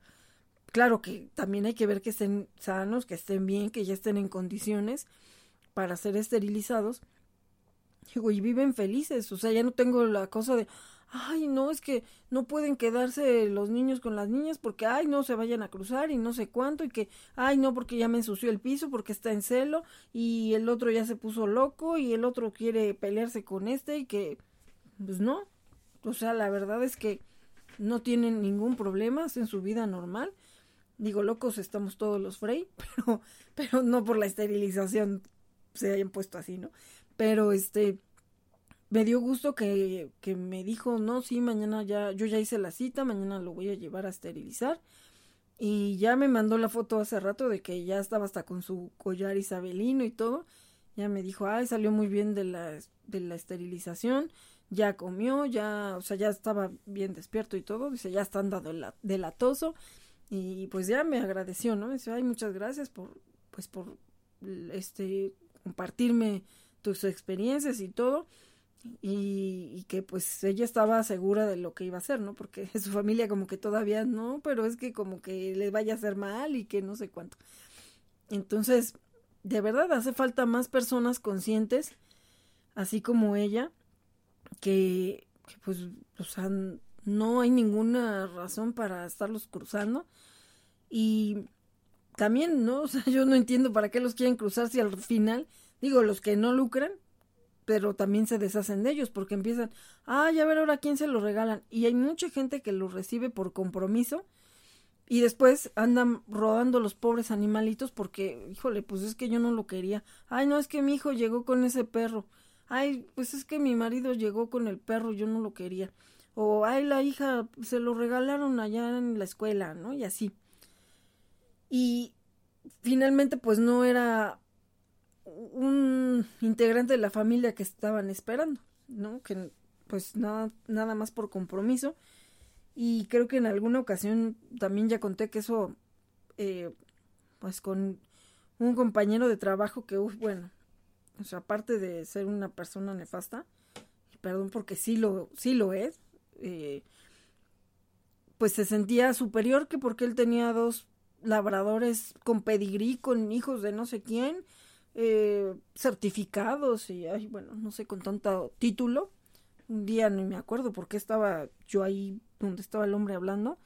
Claro que también hay que ver que estén sanos, que estén bien, que ya estén en condiciones para ser esterilizados. y viven felices, o sea, ya no tengo la cosa de, ay, no, es que no pueden quedarse los niños con las niñas porque, ay, no se vayan a cruzar y no sé cuánto, y que, ay, no, porque ya me ensució el piso, porque está en celo, y el otro ya se puso loco, y el otro quiere pelearse con este, y que, pues no, o sea, la verdad es que no tienen ningún problema, en su vida normal, Digo, locos estamos todos los Frey, pero, pero no por la esterilización se hayan puesto así, ¿no? Pero este, me dio gusto que, que me dijo, no, sí, mañana ya, yo ya hice la cita, mañana lo voy a llevar a esterilizar. Y ya me mandó la foto hace rato de que ya estaba hasta con su collar isabelino y todo. Ya me dijo, ay, salió muy bien de la, de la esterilización, ya comió, ya, o sea, ya estaba bien despierto y todo. Dice, ya está andando del atoso y pues ya me agradeció, ¿no? dice, ay, muchas gracias por, pues por, este, compartirme tus experiencias y todo. Y, que pues ella estaba segura de lo que iba a hacer, ¿no? Porque su familia como que todavía no, pero es que como que les vaya a hacer mal y que no sé cuánto. Entonces, de verdad hace falta más personas conscientes, así como ella, que, que pues, o sea, no hay ninguna razón para estarlos cruzando. Y también, ¿no? O sea, yo no entiendo para qué los quieren cruzar si al final, digo, los que no lucran, pero también se deshacen de ellos porque empiezan, ah, ya ver ahora quién se los regalan. Y hay mucha gente que los recibe por compromiso y después andan rodando los pobres animalitos porque, híjole, pues es que yo no lo quería. Ay, no, es que mi hijo llegó con ese perro. Ay, pues es que mi marido llegó con el perro, yo no lo quería o ay la hija se lo regalaron allá en la escuela, ¿no? Y así. Y finalmente pues no era un integrante de la familia que estaban esperando, ¿no? Que pues nada, nada más por compromiso. Y creo que en alguna ocasión también ya conté que eso, eh, pues con un compañero de trabajo que, bueno, o sea, aparte de ser una persona nefasta, perdón porque sí lo, sí lo es, eh, pues se sentía superior que porque él tenía dos labradores con pedigrí, con hijos de no sé quién, eh, certificados y, ay, bueno, no sé, con tanto título. Un día no me acuerdo por qué estaba yo ahí donde estaba el hombre hablando.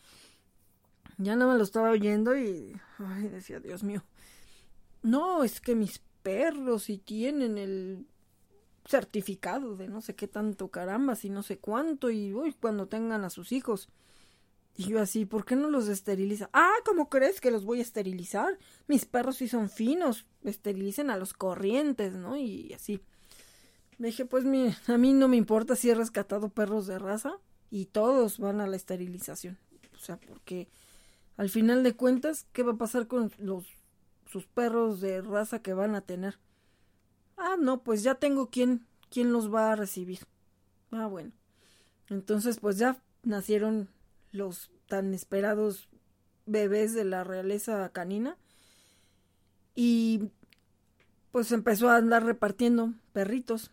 Ya nada más lo estaba oyendo y, ay, decía, Dios mío. No, es que mis perros si tienen el certificado de no sé qué tanto carambas y no sé cuánto y uy, cuando tengan a sus hijos. Y yo así, ¿por qué no los esteriliza? Ah, ¿cómo crees que los voy a esterilizar? Mis perros sí son finos, esterilicen a los corrientes, ¿no? Y así. dije, pues a mí no me importa si he rescatado perros de raza, y todos van a la esterilización. O sea, porque al final de cuentas, ¿qué va a pasar con los sus perros de raza que van a tener? Ah, no, pues ya tengo quien, quien los va a recibir. Ah, bueno. Entonces, pues ya nacieron los tan esperados bebés de la realeza canina. Y pues empezó a andar repartiendo perritos.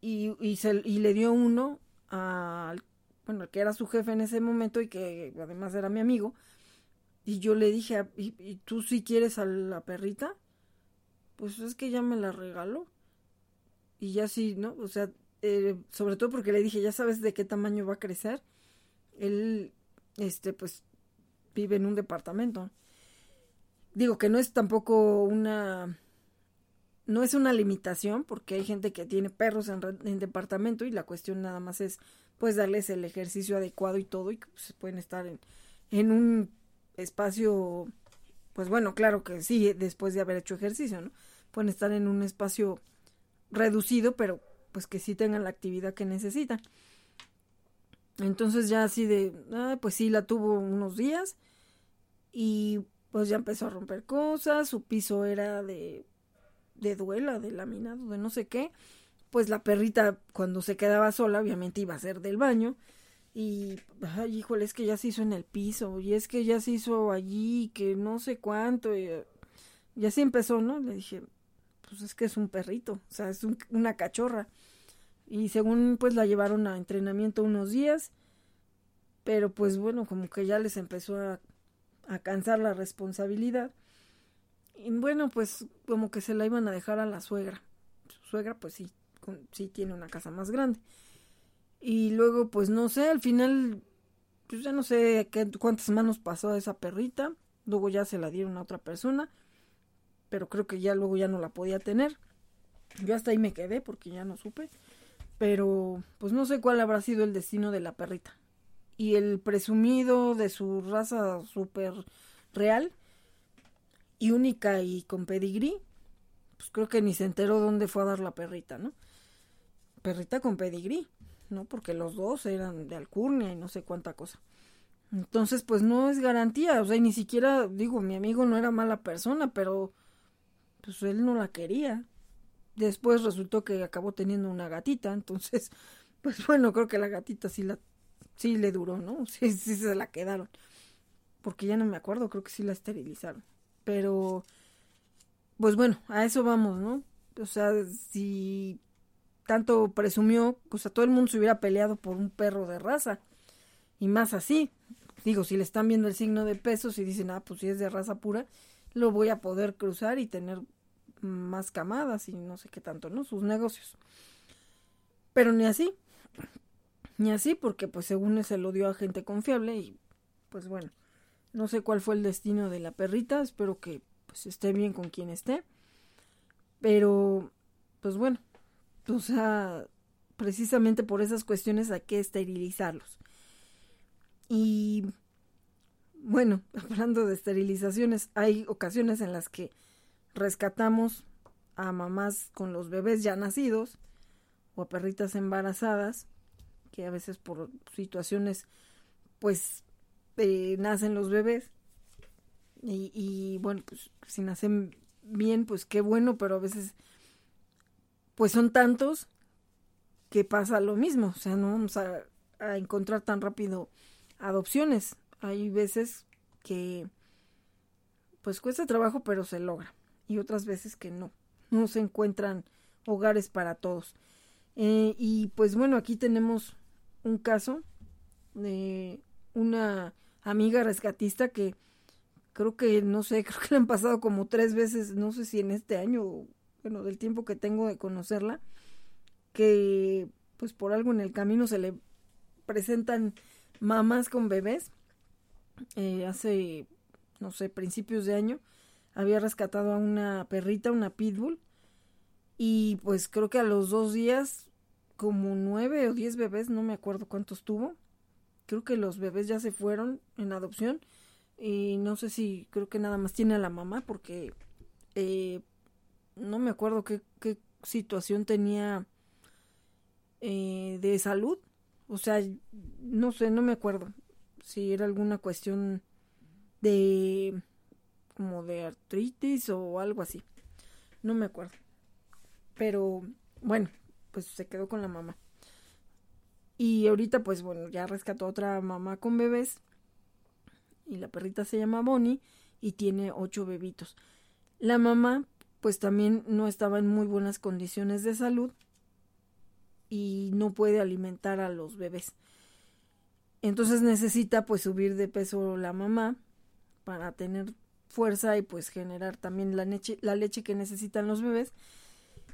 Y, y, se, y le dio uno al, bueno, que era su jefe en ese momento y que además era mi amigo. Y yo le dije, ¿y, y tú si quieres a la perrita? Pues es que ya me la regaló. Y ya sí, ¿no? O sea, eh, sobre todo porque le dije, ya sabes de qué tamaño va a crecer. Él, este, pues, vive en un departamento. Digo que no es tampoco una, no es una limitación, porque hay gente que tiene perros en, en departamento y la cuestión nada más es, pues, darles el ejercicio adecuado y todo y que pues, pueden estar en, en un espacio, pues bueno, claro que sí, después de haber hecho ejercicio, ¿no? Pueden estar en un espacio reducido, pero pues que sí tengan la actividad que necesitan. Entonces ya así de, ah, pues sí, la tuvo unos días y pues ya empezó a romper cosas, su piso era de, de duela, de laminado, de no sé qué. Pues la perrita cuando se quedaba sola obviamente iba a ser del baño y, ay, híjole, es que ya se hizo en el piso y es que ya se hizo allí, que no sé cuánto. Y, y así empezó, ¿no? Le dije, pues es que es un perrito, o sea, es una cachorra. Y según pues la llevaron a entrenamiento unos días, pero pues bueno, como que ya les empezó a, a cansar la responsabilidad. Y bueno, pues como que se la iban a dejar a la suegra. Su suegra pues sí, con, sí tiene una casa más grande. Y luego pues no sé, al final pues ya no sé qué, cuántas manos pasó a esa perrita. Luego ya se la dieron a otra persona pero creo que ya luego ya no la podía tener. Yo hasta ahí me quedé porque ya no supe, pero pues no sé cuál habrá sido el destino de la perrita. Y el presumido de su raza súper real y única y con pedigrí, pues creo que ni se enteró dónde fue a dar la perrita, ¿no? Perrita con pedigrí, ¿no? Porque los dos eran de alcurnia y no sé cuánta cosa. Entonces, pues no es garantía, o sea, ni siquiera, digo, mi amigo no era mala persona, pero pues él no la quería. Después resultó que acabó teniendo una gatita, entonces, pues bueno, creo que la gatita sí la sí le duró, ¿no? Sí, sí se la quedaron. Porque ya no me acuerdo, creo que sí la esterilizaron. Pero pues bueno, a eso vamos, ¿no? O sea, si tanto presumió, pues a todo el mundo se hubiera peleado por un perro de raza. Y más así. Digo, si le están viendo el signo de pesos y dicen, ah, pues si es de raza pura, lo voy a poder cruzar y tener más camadas y no sé qué tanto, ¿no? Sus negocios. Pero ni así. Ni así porque pues según se lo dio a gente confiable y pues bueno, no sé cuál fue el destino de la perrita, espero que pues esté bien con quien esté. Pero pues bueno, o sea, precisamente por esas cuestiones hay que esterilizarlos. Y bueno, hablando de esterilizaciones, hay ocasiones en las que rescatamos a mamás con los bebés ya nacidos o a perritas embarazadas que a veces por situaciones pues eh, nacen los bebés. Y, bueno pues si nacen bien pues qué bueno pero a veces pues son tantos que pasa lo mismo. O sea no vamos a encontrar tan rápido adopciones. Hay veces que pues cuesta trabajo pero se logra y otras veces que no, no se encuentran hogares para todos. Eh, y pues bueno, aquí tenemos un caso de una amiga rescatista que creo que, no sé, creo que le han pasado como tres veces, no sé si en este año, bueno, del tiempo que tengo de conocerla, que pues por algo en el camino se le presentan mamás con bebés eh, hace, no sé, principios de año, había rescatado a una perrita, una pitbull, y pues creo que a los dos días, como nueve o diez bebés, no me acuerdo cuántos tuvo, creo que los bebés ya se fueron en adopción, y no sé si creo que nada más tiene a la mamá, porque eh, no me acuerdo qué, situación tenía eh, de salud, O sea, no sé, no me acuerdo si era alguna cuestión de como de artritis o algo así. No me acuerdo. Pero bueno, pues se quedó con la mamá. Y ahorita pues bueno, ya rescató otra mamá con bebés. Y la perrita se llama Bonnie y tiene ocho bebitos. La mamá pues también no estaba en muy buenas condiciones de salud y no puede alimentar a los bebés. Entonces necesita pues subir de peso la mamá para tener fuerza y pues generar también la leche, la leche que necesitan los bebés.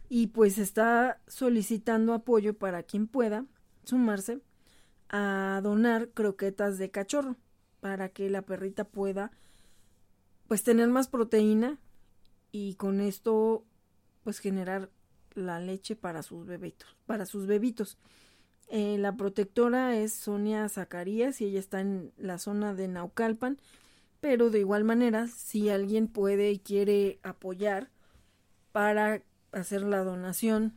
Y pues está solicitando apoyo para quien pueda sumarse a donar croquetas de cachorro para que la perrita pueda pues tener más proteína y con esto pues generar la leche para sus bebitos, para sus bebitos. Eh, la protectora es Sonia Zacarías y ella está en la zona de Naucalpan, pero de igual manera, si alguien puede y quiere apoyar para hacer la donación,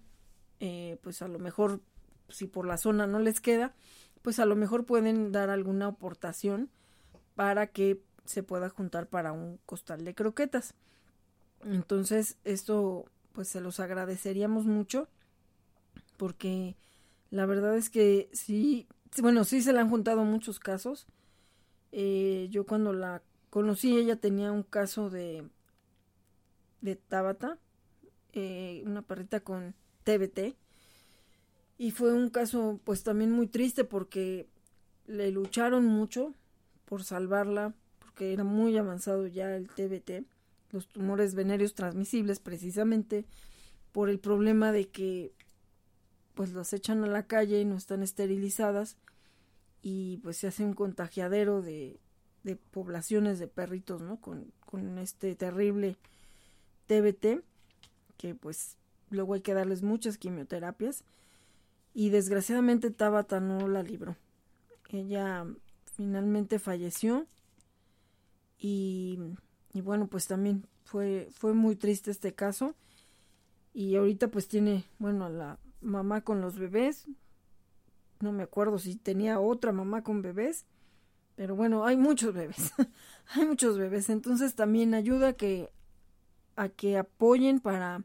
eh, pues a lo mejor, si por la zona no les queda, pues a lo mejor pueden dar alguna aportación para que se pueda juntar para un costal de croquetas. Entonces, esto pues se los agradeceríamos mucho porque la verdad es que sí, bueno, sí se le han juntado muchos casos. Eh, yo cuando la conocí, ella tenía un caso de, de Tabata, eh, una perrita con TBT. Y fue un caso pues también muy triste porque le lucharon mucho por salvarla, porque era muy avanzado ya el TBT los tumores venéreos transmisibles precisamente por el problema de que pues los echan a la calle y no están esterilizadas y pues se hace un contagiadero de, de poblaciones de perritos, ¿no? Con, con este terrible TBT que pues luego hay que darles muchas quimioterapias y desgraciadamente Tabata no la libró. Ella finalmente falleció y y bueno, pues también fue, fue muy triste este caso. Y ahorita pues tiene, bueno, a la mamá con los bebés. No me acuerdo si tenía otra mamá con bebés. Pero bueno, hay muchos bebés. hay muchos bebés. Entonces también ayuda a que, a que apoyen para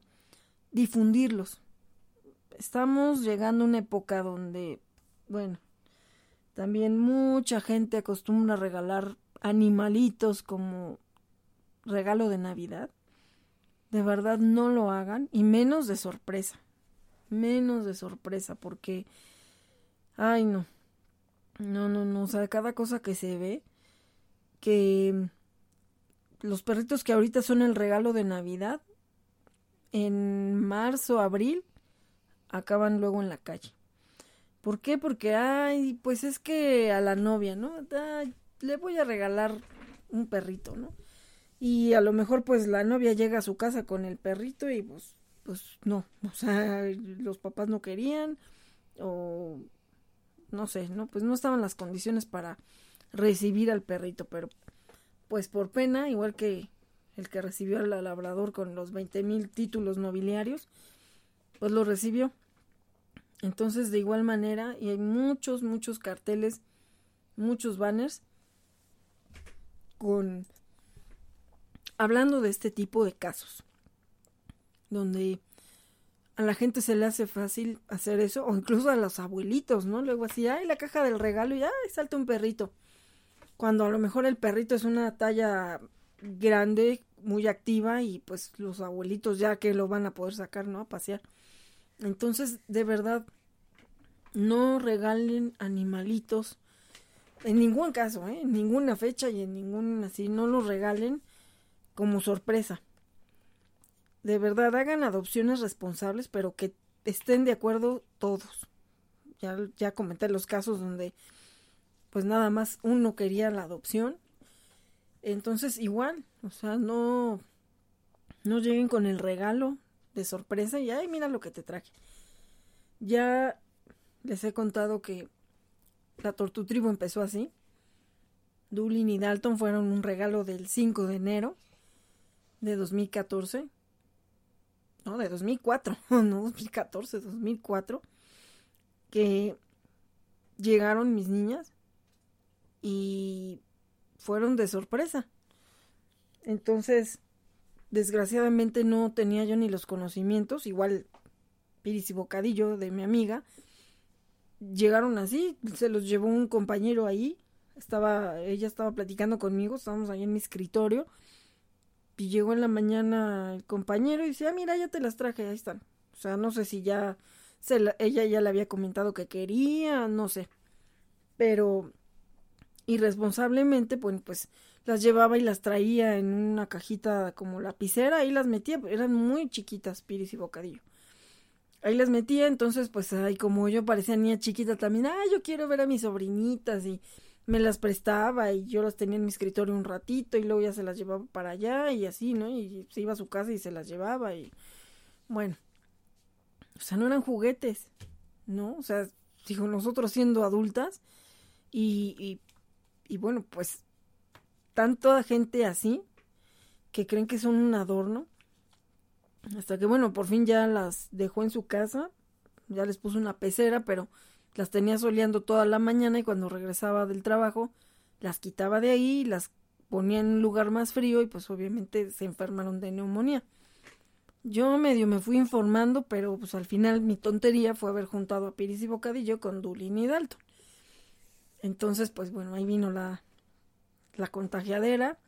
difundirlos. Estamos llegando a una época donde, bueno, también mucha gente acostumbra regalar animalitos como regalo de Navidad, de verdad no lo hagan y menos de sorpresa. Menos de sorpresa porque, ay no, no, no, no, o sea, cada cosa que se ve, que los perritos que ahorita son el regalo de Navidad, en marzo, abril, acaban luego en la calle. ¿Por qué? Porque, ay, pues es que a la novia, ¿no? le voy a regalar un perrito, ¿no? y a lo mejor pues la novia llega a su casa con el perrito y pues pues no, o sea, los papás no querían o no sé, no, pues no estaban las condiciones para recibir al perrito, pero pues por pena, igual que el que recibió al labrador con los veinte mil títulos nobiliarios, pues lo recibió. Entonces, de igual manera, y hay muchos, muchos carteles, muchos banners con hablando de este tipo de casos, donde a la gente se le hace fácil hacer eso, o incluso a los abuelitos, ¿no? Luego así, ay, la caja del regalo y ay, salta un perrito. Cuando a lo mejor el perrito es una talla grande, muy activa, y pues los abuelitos ya que lo van a poder sacar, ¿no? A pasear. Entonces, de verdad, no regalen animalitos. En ningún caso, ¿eh? En ninguna fecha y en ningún así, no los regalen como sorpresa. De verdad, hagan adopciones responsables, pero que estén de acuerdo todos. Ya, ya comenté los casos donde pues nada más uno quería la adopción. Entonces igual, o sea, no, no lleguen con el regalo de sorpresa y ay, mira lo que te traje. Ya les he contado que la Tortutribo empezó así. Dulin y Dalton fueron un regalo del 5 de enero de 2014, no, de 2004, no 2014, 2004, que llegaron mis niñas y fueron de sorpresa. Entonces, desgraciadamente no tenía yo ni los conocimientos, igual Piris y Bocadillo de mi amiga, llegaron así, se los llevó un compañero ahí, estaba, ella estaba platicando conmigo, estábamos ahí en mi escritorio, y llegó en la mañana el compañero y dice, ah, mira, ya te las traje, ahí están. O sea, no sé si ya se ella ya le había comentado que quería, no sé. Pero irresponsablemente, pues, pues las llevaba y las traía en una cajita como lapicera y las metía, eran muy chiquitas, Piris y Bocadillo. Ahí las metía, entonces pues ahí como yo parecía niña chiquita también, ah, yo quiero ver a mis sobrinitas y me las prestaba y yo las tenía en mi escritorio un ratito y luego ya se las llevaba para allá y así, ¿no? Y se iba a su casa y se las llevaba y bueno, o sea, no eran juguetes, ¿no? O sea, dijo, nosotros siendo adultas y, y, y bueno, pues tanta gente así que creen que son un adorno. Hasta que bueno, por fin ya las dejó en su casa, ya les puso una pecera, pero las tenía soleando toda la mañana y cuando regresaba del trabajo las quitaba de ahí y las ponía en un lugar más frío y pues obviamente se enfermaron de neumonía. Yo medio me fui informando, pero pues al final mi tontería fue haber juntado a Piris y Bocadillo con Dulin y Dalton. Entonces, pues bueno, ahí vino la, la contagiadera,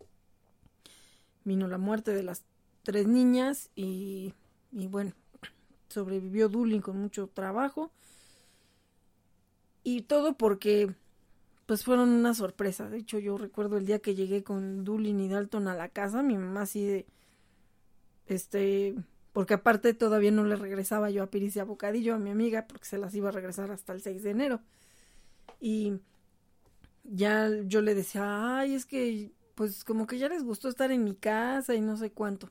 vino la muerte de las tres niñas y, y bueno, sobrevivió Dulin con mucho trabajo y todo porque pues fueron una sorpresa. De hecho, yo recuerdo el día que llegué con Dulin y Dalton a la casa, mi mamá así de este porque aparte todavía no le regresaba yo a Piris y a Bocadillo a mi amiga porque se las iba a regresar hasta el 6 de enero. Y ya yo le decía, ay, es que, pues como que ya les gustó estar en mi casa y no sé cuánto.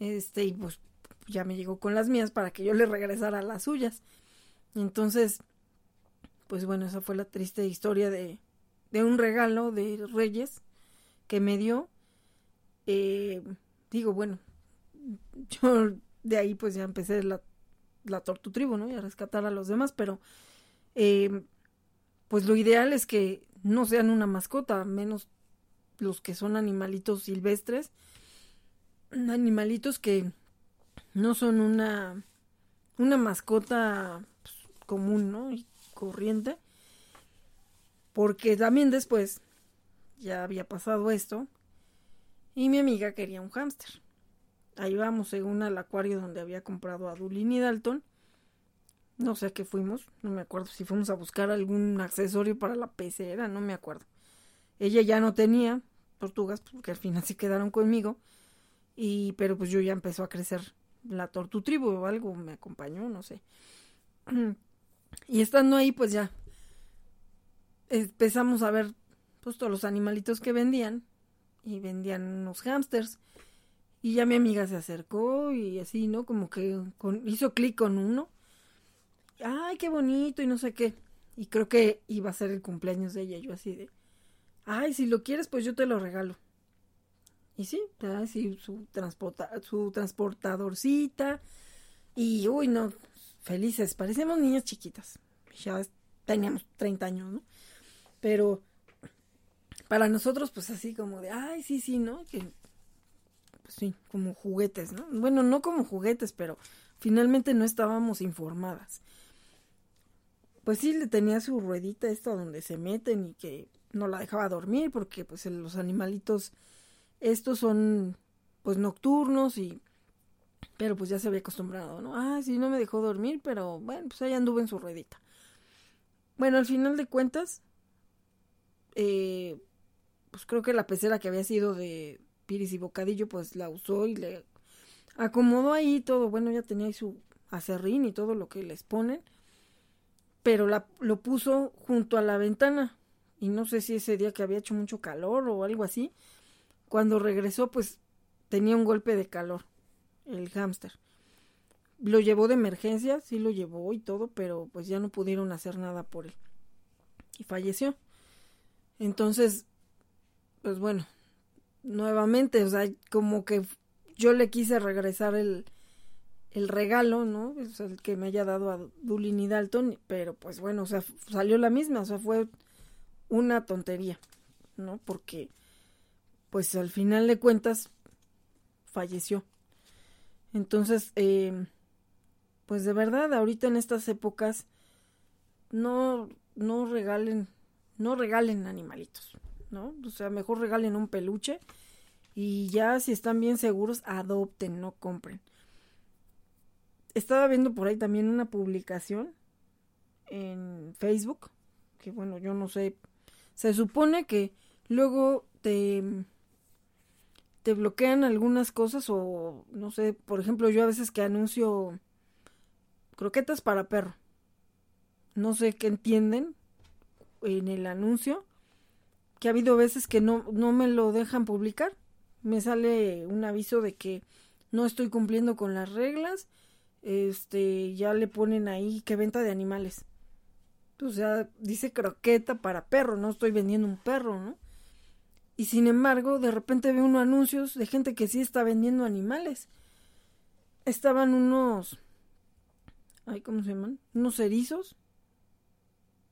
Este, y pues ya me llegó con las mías para que yo le regresara las suyas. Entonces, pues bueno, esa fue la triste historia de, de un regalo de Reyes que me dio. Eh, digo, bueno, yo de ahí pues ya empecé la, la Tortu Tribu, ¿no? Y a rescatar a los demás, pero eh, pues lo ideal es que no sean una mascota, menos los que son animalitos silvestres, animalitos que no son una una mascota pues, común, ¿no? Corriente. Porque también después ya había pasado esto y mi amiga quería un hámster. Ahí vamos, según al acuario donde había comprado a Dulin y Dalton. No sé a qué fuimos, no me acuerdo si fuimos a buscar algún accesorio para la pecera, no me acuerdo. Ella ya no tenía tortugas porque al final se quedaron conmigo. Y pero pues yo ya empezó a crecer la tortu tribu o algo me acompañó, no sé. Y estando ahí pues ya empezamos a ver pues todos los animalitos que vendían y vendían unos hamsters y ya mi amiga se acercó y así, ¿no? Como que hizo clic con uno ay, qué bonito y no sé qué. Y creo que iba a ser el cumpleaños de ella, yo así de, ay, si lo quieres, pues yo te lo regalo. Y sí, sí su, transporta, su transportadorcita. Y, uy, no, felices, parecemos niñas chiquitas. Ya teníamos 30 años, ¿no? Pero para nosotros, pues así como de, ay, sí, sí, ¿no? Que, pues sí, como juguetes, ¿no? Bueno, no como juguetes, pero finalmente no estábamos informadas pues sí le tenía su ruedita esta donde se meten y que no la dejaba dormir porque pues los animalitos estos son pues nocturnos y pero pues ya se había acostumbrado, ¿no? Ah, sí, no me dejó dormir, pero bueno, pues ahí anduve en su ruedita. Bueno, al final de cuentas, eh, pues creo que la pecera que había sido de Piris y Bocadillo, pues la usó y le acomodó ahí todo. Bueno, ya tenía ahí su acerrín y todo lo que les ponen pero la, lo puso junto a la ventana y no sé si ese día que había hecho mucho calor o algo así, cuando regresó pues tenía un golpe de calor el hámster. Lo llevó de emergencia, sí lo llevó y todo, pero pues ya no pudieron hacer nada por él. Y falleció. Entonces, pues bueno, nuevamente, o sea, como que yo le quise regresar el, el regalo, ¿no? Es el que me haya dado a Dulin y Dalton, pero pues bueno, o sea, salió la misma, o sea, fue una tontería, ¿no? Porque, pues al final de cuentas, falleció. Entonces, eh, pues de verdad, ahorita en estas épocas, no, no regalen, no regalen animalitos, ¿no? O sea, mejor regalen un peluche y ya si están bien seguros, adopten, no compren. Estaba viendo por ahí también una publicación en Facebook, que bueno, yo no sé, se supone que luego te te bloquean algunas cosas o no sé, por ejemplo, yo a veces que anuncio croquetas para perro. No sé qué entienden en el anuncio, que ha habido veces que no, no me lo dejan publicar. Me sale un aviso de que no estoy cumpliendo con las reglas. Este, ya le ponen ahí que venta de animales. O sea, dice croqueta para perro, no estoy vendiendo un perro, ¿no? Y sin embargo, de repente veo unos anuncios de gente que sí está vendiendo animales. Estaban unos. Ay, ¿cómo se llaman? Unos erizos.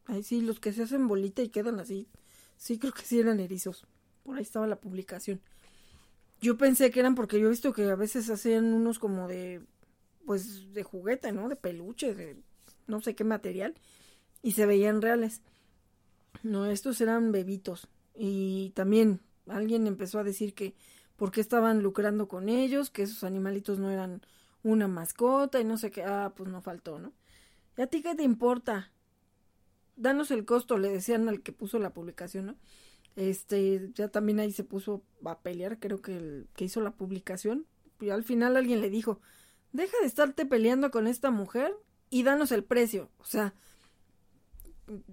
Ay, sí, los que se hacen bolita y quedan así. Sí, creo que sí eran erizos. Por ahí estaba la publicación. Yo pensé que eran porque yo he visto que a veces hacían unos como de. Pues de juguete, ¿no? De peluche, de no sé qué material. Y se veían reales. No, estos eran bebitos. Y también alguien empezó a decir que por qué estaban lucrando con ellos, que esos animalitos no eran una mascota y no sé qué. Ah, pues no faltó, ¿no? ¿Y a ti qué te importa? Danos el costo, le decían al que puso la publicación, ¿no? Este, ya también ahí se puso a pelear, creo que el que hizo la publicación. Y al final alguien le dijo, deja de estarte peleando con esta mujer y danos el precio. O sea,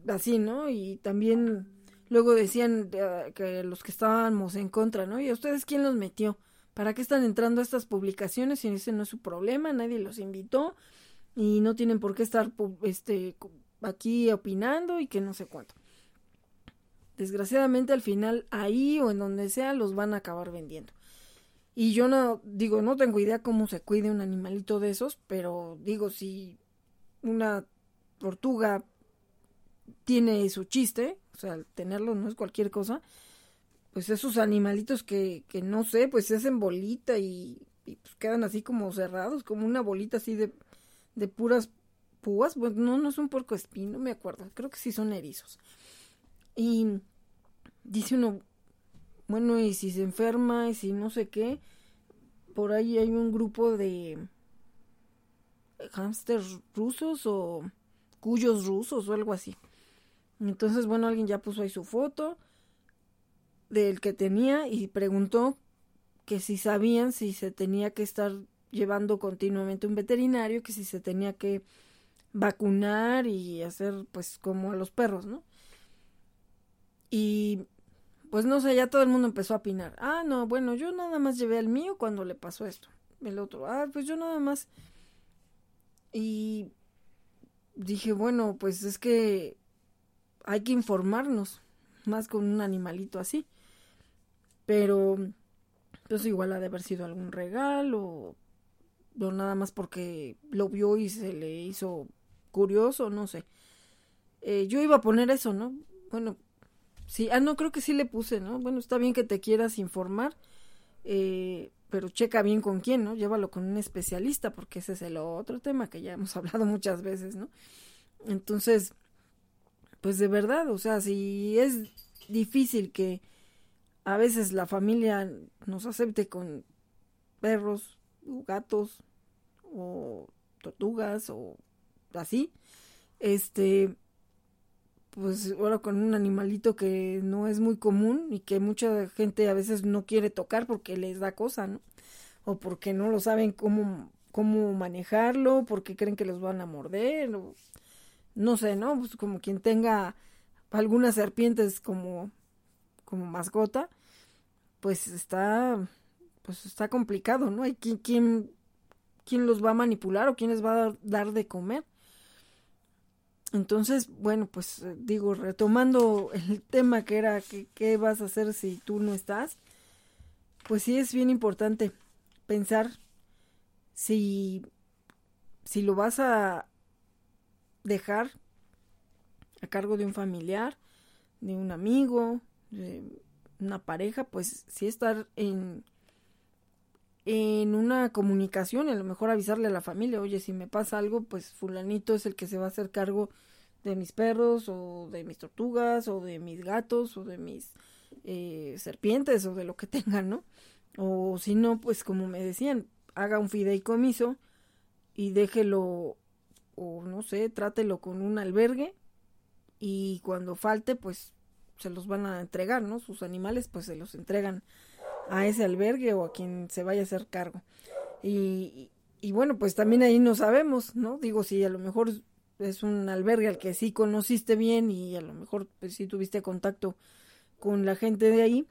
así, ¿no? Y también Luego decían eh, que los que estábamos en contra, ¿no? ¿Y a ustedes quién los metió? ¿Para qué están entrando a estas publicaciones si ese no es su problema? Nadie los invitó y no tienen por qué estar este, aquí opinando y que no sé cuánto. Desgraciadamente al final ahí o en donde sea los van a acabar vendiendo. Y yo no digo, no tengo idea cómo se cuide un animalito de esos, pero digo, si una tortuga tiene su chiste, o sea, tenerlo no es cualquier cosa, pues esos animalitos que, que no sé, pues se hacen bolita y, pues quedan así como cerrados, como una bolita así de, de puras púas, pues no, no es un porco espín, no me acuerdo, creo que sí son erizos. Y dice uno, bueno, y si se enferma, y si no sé qué, por ahí hay un grupo de hámsters rusos o cuyos rusos o algo así. Entonces, bueno, alguien ya puso ahí su foto del que tenía y preguntó que si sabían si se tenía que estar llevando continuamente un veterinario, que si se tenía que vacunar y hacer pues como a los perros, ¿no? Y pues no sé, ya todo el mundo empezó a opinar. Ah, no, bueno, yo nada más llevé al mío cuando le pasó esto. El otro, ah, pues yo nada más. Y dije, bueno, pues es que hay que informarnos más con un animalito así. Pero, pues igual ha de haber sido algún regalo, o nada más porque lo vio y se le hizo curioso, no sé. Eh, yo iba a poner eso, ¿no? Bueno, sí, ah, no, creo que sí le puse, ¿no? Bueno, está bien que te quieras informar, eh, pero checa bien con quién, ¿no? Llévalo con un especialista, porque ese es el otro tema que ya hemos hablado muchas veces, ¿no? Entonces, pues de verdad, o sea, si es difícil que a veces la familia nos acepte con perros, o gatos, o tortugas, o así, este, pues ahora con un animalito que no es muy común y que mucha gente a veces no quiere tocar porque les da cosa, ¿no? O porque no lo saben cómo, cómo manejarlo, porque creen que los van a morder, no sé, ¿no? Pues como quien tenga algunas serpientes como, como mascota, pues está, pues está complicado, ¿no? Hay quien, quién, quién los va a manipular o quién les va a dar de comer. Entonces, bueno, pues eh, digo, retomando el tema que era que, qué vas a hacer si tú no estás, pues sí es bien importante pensar si si lo vas a dejar a cargo de un familiar, de un amigo, de una pareja, pues sí estar en en una comunicación, a lo mejor avisarle a la familia, oye, si me pasa algo, pues fulanito es el que se va a hacer cargo de mis perros o de mis tortugas o de mis gatos o de mis eh, serpientes o de lo que tengan, ¿no? O si no, pues como me decían, haga un fideicomiso y déjelo, o no sé, trátelo con un albergue y cuando falte, pues se los van a entregar, ¿no? Sus animales, pues se los entregan a ese albergue o a quien se vaya a hacer cargo. Y, y bueno, pues también ahí no sabemos, ¿no? Digo, si a lo mejor es un albergue al que sí conociste bien y a lo mejor pues sí tuviste contacto con la gente de ahí,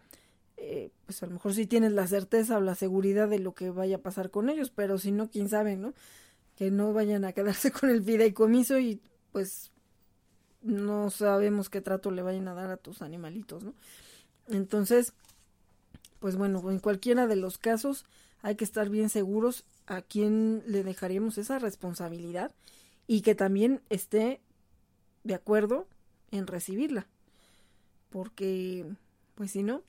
eh, pues a lo mejor sí tienes la certeza o la seguridad de lo que vaya a pasar con ellos, pero si no, quién sabe, ¿no? Que no vayan a quedarse con el fideicomiso y pues no sabemos qué trato le vayan a dar a tus animalitos, ¿no? Entonces, pues bueno, en cualquiera de los casos hay que estar bien seguros a quién le dejaríamos esa responsabilidad y que también esté de acuerdo en recibirla. Porque, pues si no,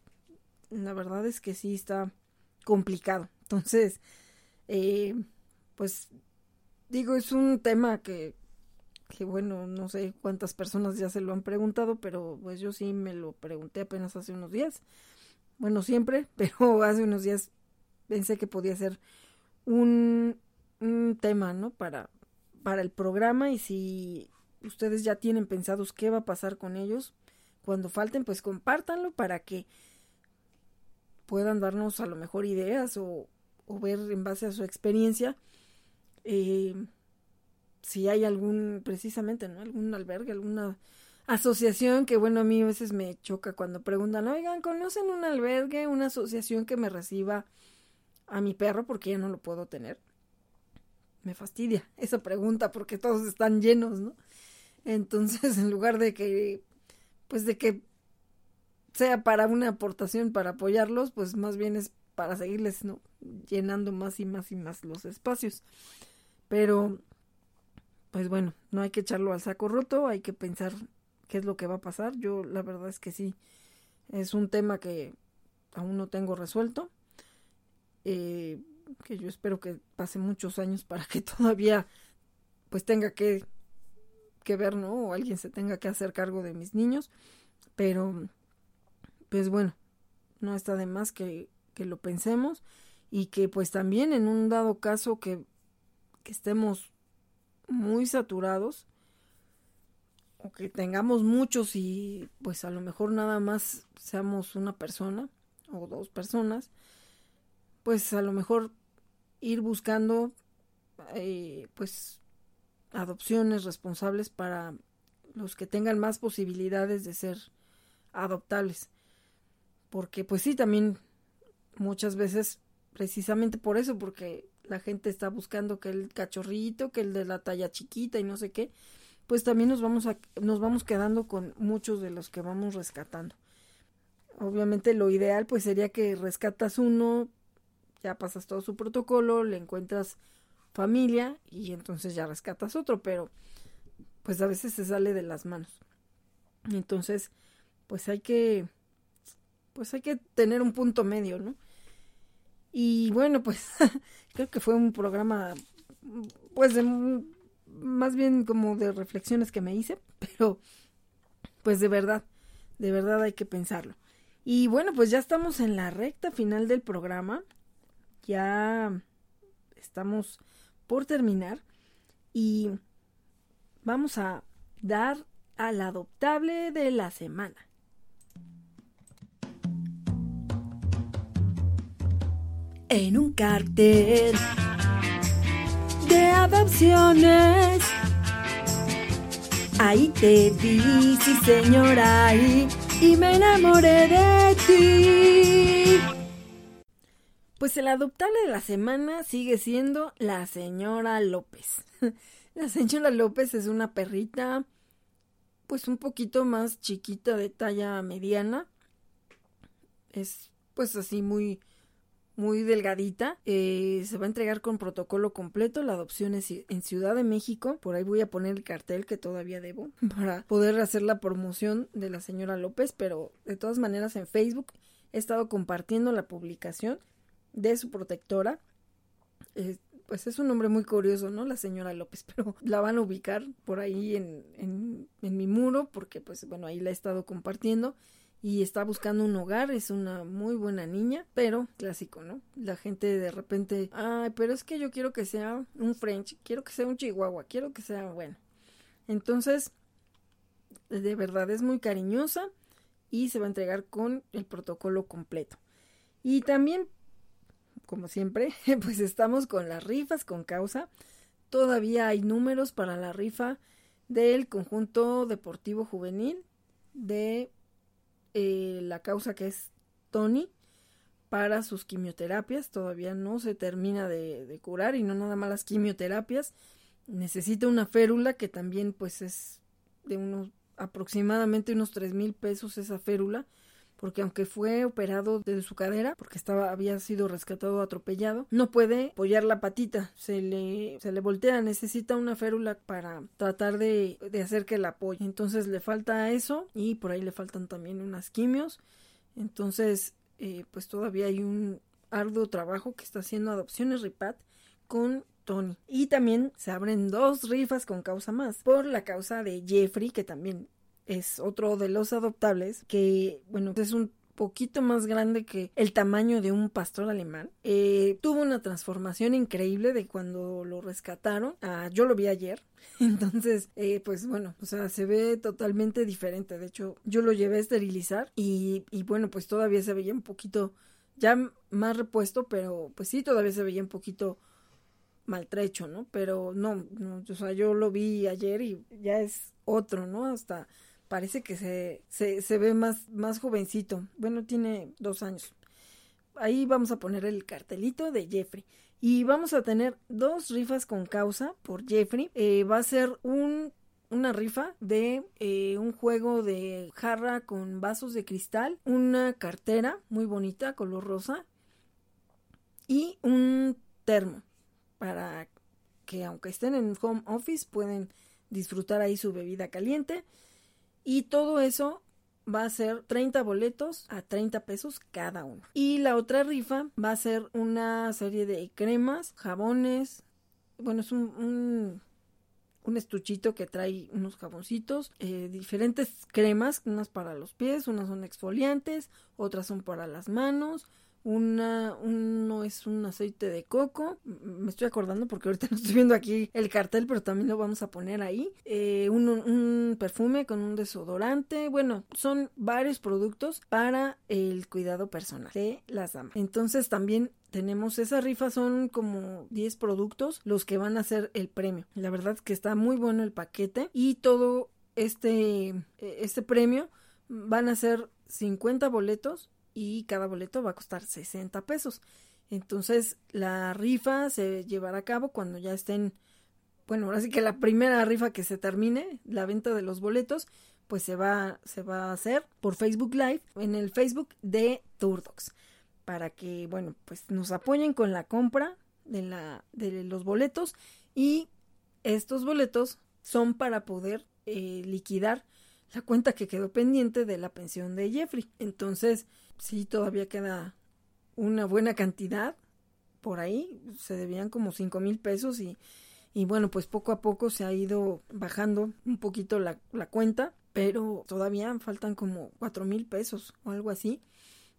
la verdad es que sí está complicado. Entonces, eh, pues digo, es un tema que, que bueno, no sé cuántas personas ya se lo han preguntado, pero pues yo sí me lo pregunté apenas hace unos días bueno, siempre, pero hace unos días pensé que podía ser un, tema, ¿no? Para, para el programa y si ustedes ya tienen pensados qué va a pasar con ellos cuando falten, pues compártanlo para que puedan darnos a lo mejor ideas o, o ver en base a su experiencia eh, si hay algún, precisamente, ¿no? Algún albergue, alguna asociación que bueno, a mí a veces me choca cuando preguntan, oigan, ¿conocen un albergue, una asociación que me reciba a mi perro porque ya no lo puedo tener? Me fastidia esa pregunta porque todos están llenos, ¿no? Entonces, en lugar de que, pues de que sea para una aportación para apoyarlos, pues más bien es para seguirles, ¿no? Llenando más y más y más los espacios. Pero, pues bueno, no hay que echarlo al saco roto, hay que pensar qué es lo que va a pasar. Yo la verdad es que sí, es un tema que aún no tengo resuelto. Eh, que yo espero que pase muchos años para que todavía pues tenga que, que ver, ¿no? O alguien se tenga que hacer cargo de mis niños. Pero, pues bueno, no está de más que, que lo pensemos y que pues también en un dado caso que, que estemos muy saturados, o que tengamos muchos y pues a lo mejor nada más seamos una persona o dos personas, pues a lo mejor ir buscando eh, pues adopciones responsables para los que tengan más posibilidades de ser adoptables. Porque pues sí, también muchas veces precisamente por eso, porque la gente está buscando que el cachorrito, que el de la talla chiquita y no sé qué, pues también nos vamos, a, nos vamos quedando con muchos de los que vamos rescatando. Obviamente lo ideal pues sería que rescatas uno, ya pasas todo su protocolo, le encuentras familia y entonces ya rescatas otro, pero pues a veces se sale de las manos. Entonces, pues hay que pues hay que tener un punto medio, ¿no? Y bueno, pues creo que fue un programa pues más bien como de reflexiones que me hice, pero pues de verdad, de verdad hay que pensarlo. Y bueno, pues ya estamos en la recta final del programa. Ya estamos por terminar y vamos a dar al adoptable de la semana. En un cartel de adopciones. Ahí te vi, sí señora, ahí, y me enamoré de ti. Pues el adoptable de la semana sigue siendo la señora López. La señora López es una perrita, pues un poquito más chiquita de talla mediana. Es pues así muy, muy delgadita. Eh, se va a entregar con protocolo completo. La adopción es en Ciudad de México. Por ahí voy a poner el cartel que todavía debo para poder hacer la promoción de la señora López. Pero de todas maneras en Facebook he estado compartiendo la publicación de su protectora. Eh, pues es un nombre muy curioso, ¿no? La señora López, pero la van a ubicar por ahí en, en, en mi muro porque pues bueno, ahí la he estado compartiendo y está buscando un hogar, es una muy buena niña, pero clásico, ¿no? La gente de repente, ay, pero es que yo quiero que sea un French, quiero que sea un Chihuahua, quiero que sea, bueno. Entonces, de verdad es muy cariñosa y se va a entregar con el protocolo completo. Y también, como siempre, pues estamos con las rifas con causa. Todavía hay números para la rifa del conjunto deportivo juvenil de eh, la causa que es Tony para sus quimioterapias. Todavía no se termina de, curar y no nada más las quimioterapias. Necesita una férula que también pues es de unos aproximadamente unos tres mil pesos esa férula porque aunque fue operado de su cadera, porque estaba, había sido rescatado atropellado, no puede apoyar la patita, se le, se le voltea, necesita una férula para tratar de, de hacer que la apoye. Entonces le falta eso y por ahí le faltan también unas quimios. Entonces, eh, pues todavía hay un arduo trabajo que está haciendo Adopciones Ripat con Tony. Y también se abren dos rifas con causa más, por la causa de Jeffrey, que también es otro de los adoptables que, bueno, es un poquito más grande que el tamaño de un pastor alemán. Eh, tuvo una transformación increíble de cuando lo rescataron. Ah, yo lo vi ayer. Entonces, eh, pues bueno, o sea, se ve totalmente diferente. De hecho, yo lo llevé a esterilizar y, y bueno, pues todavía se veía un poquito ya más repuesto, pero pues sí, todavía se veía un poquito maltrecho, ¿no? Pero no, no, o sea, yo lo vi ayer y ya es otro, ¿no? Hasta parece que se, se, se ve más, más jovencito. Bueno, tiene dos años. Ahí vamos a poner el cartelito de Jeffrey. Y vamos a tener dos rifas con causa por Jeffrey. Eh, va a ser un, una rifa de eh, un juego de jarra con vasos de cristal, una cartera muy bonita, color rosa, y un termo para que aunque estén en home office pueden disfrutar ahí su bebida caliente. Y todo eso va a ser 30 boletos a 30 pesos cada uno. Y la otra rifa va a ser una serie de cremas, jabones. Bueno, es un, un, estuchito que trae unos jaboncitos, eh, diferentes cremas, unas para los pies, unas son exfoliantes, otras son para las manos, una, uno es un aceite de coco, me estoy acordando porque ahorita no estoy viendo aquí el cartel, pero también lo vamos a poner ahí, eh, un, perfume con un desodorante, bueno, son varios productos para el cuidado personal de las damas. Entonces también tenemos esa rifa, son como 10 productos los que van a ser el premio. La verdad es que está muy bueno el paquete y todo este, este premio van a ser 50 boletos y cada boleto va a costar 60 pesos. Entonces la rifa se llevará a cabo cuando ya estén, bueno, ahora sí que la primera rifa que se termine, la venta de los boletos, pues se va, se va a hacer por Facebook Live en el Facebook de Turdox para que, bueno, pues nos apoyen con la compra de, la, de los boletos y estos boletos son para poder eh, liquidar la cuenta que quedó pendiente de la pensión de Jeffrey. Entonces, sí, todavía queda una buena cantidad por ahí. Se debían como cinco mil pesos y, y bueno, pues poco a poco se ha ido bajando un poquito la, la cuenta, pero todavía faltan como cuatro mil pesos o algo así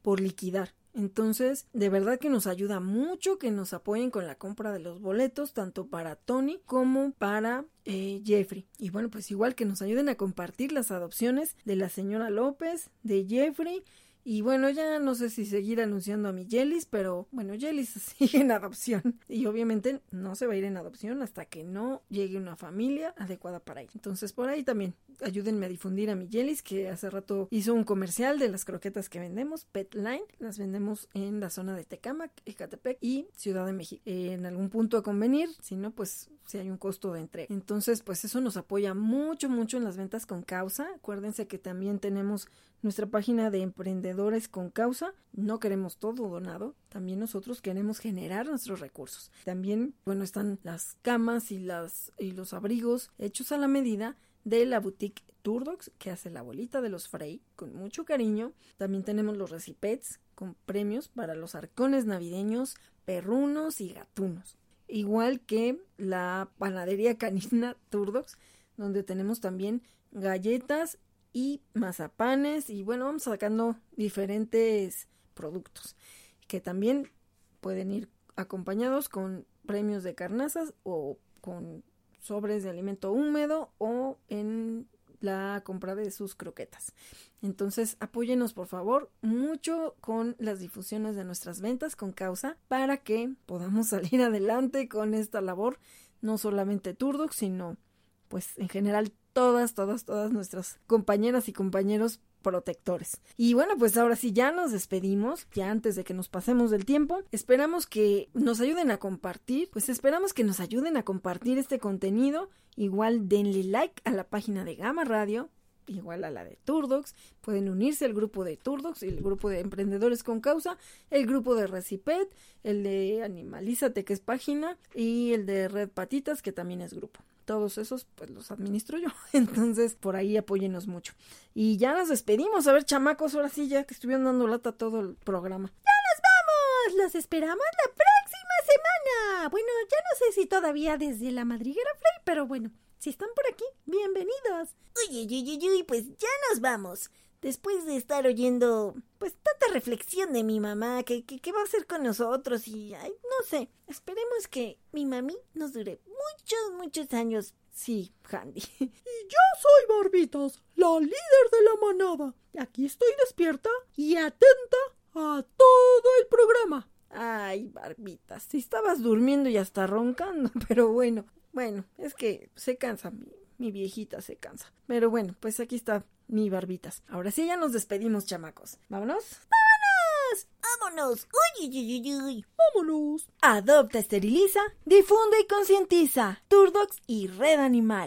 por liquidar. Entonces, de verdad que nos ayuda mucho que nos apoyen con la compra de los boletos, tanto para Tony como para eh, Jeffrey. Y bueno, pues igual que nos ayuden a compartir las adopciones de la señora López, de Jeffrey y bueno, ya no sé si seguir anunciando a mi Jellis, pero bueno, Jellis sigue en adopción. Y obviamente no se va a ir en adopción hasta que no llegue una familia adecuada para ella. Entonces por ahí también ayúdenme a difundir a mi Jellis, que hace rato hizo un comercial de las croquetas que vendemos, Pet Line. Las vendemos en la zona de Tecamac, Ecatepec y Ciudad de México. En algún punto a convenir, si no, pues si hay un costo de entrega. Entonces, pues eso nos apoya mucho, mucho en las ventas con causa. Acuérdense que también tenemos nuestra página de Emprendedores con Causa. No queremos todo donado, también nosotros queremos generar nuestros recursos. También, bueno, están las camas y, los abrigos hechos a la medida de la boutique Turdox que hace la abuelita de los Frey con mucho cariño. También tenemos los recipets con premios para los arcones navideños, perrunos y gatunos. Igual que la panadería canina Turdox, donde tenemos también galletas y mazapanes y bueno, vamos sacando diferentes productos que también pueden ir acompañados con premios de carnazas o con sobres de alimento húmedo o en la compra de sus croquetas. Entonces, apóyenos por favor mucho con las difusiones de nuestras ventas con causa para que podamos salir adelante con esta labor, no solamente Turdox, sino pues en general todas, todas, todas nuestras compañeras y compañeros protectores. Y bueno, pues ahora sí ya nos despedimos, ya antes de que nos pasemos del tiempo. Esperamos que nos ayuden a compartir, pues esperamos que nos ayuden a compartir este contenido. Igual denle like a la página de Gama Radio, igual a la de Turdox. Pueden unirse al grupo de Turdox, el grupo de Emprendedores con Causa, el grupo de Recipet, el de Animalízate, que es página, y el de Red Patitas, que también es grupo todos esos pues los administro yo. Entonces, por ahí apóyenos mucho. Y ya nos despedimos. A ver, chamacos, ahora sí, ya que estuvieron dando lata todo el programa. ¡Ya nos vamos! ¡Los esperamos la próxima semana! Bueno, ya no sé si todavía desde la madriguera Frey, pero bueno, si están por aquí, bienvenidos. Uy, uy, uy, uy, pues ya nos vamos. Después de estar oyendo, pues, tanta reflexión de mi mamá, que, qué va a hacer con nosotros y, ay, no sé, esperemos que mi mami nos dure muchos, muchos años. Sí, Handy. Y yo soy Barbitas, la líder de la manada. Aquí estoy despierta y atenta a todo el programa. Ay, Barbitas, si estabas durmiendo y hasta roncando, pero bueno, bueno, es que se cansa mi, mi viejita se cansa. Pero bueno, pues aquí está mi barbitas. Ahora sí ya nos despedimos, chamacos. ¿Vámonos? ¡Vámonos! ¡Vámonos! ¡Uy, uy, uy, uy! ¡Vámonos! Adopta, esteriliza, difunde y concientiza. Turdox y Red Animal.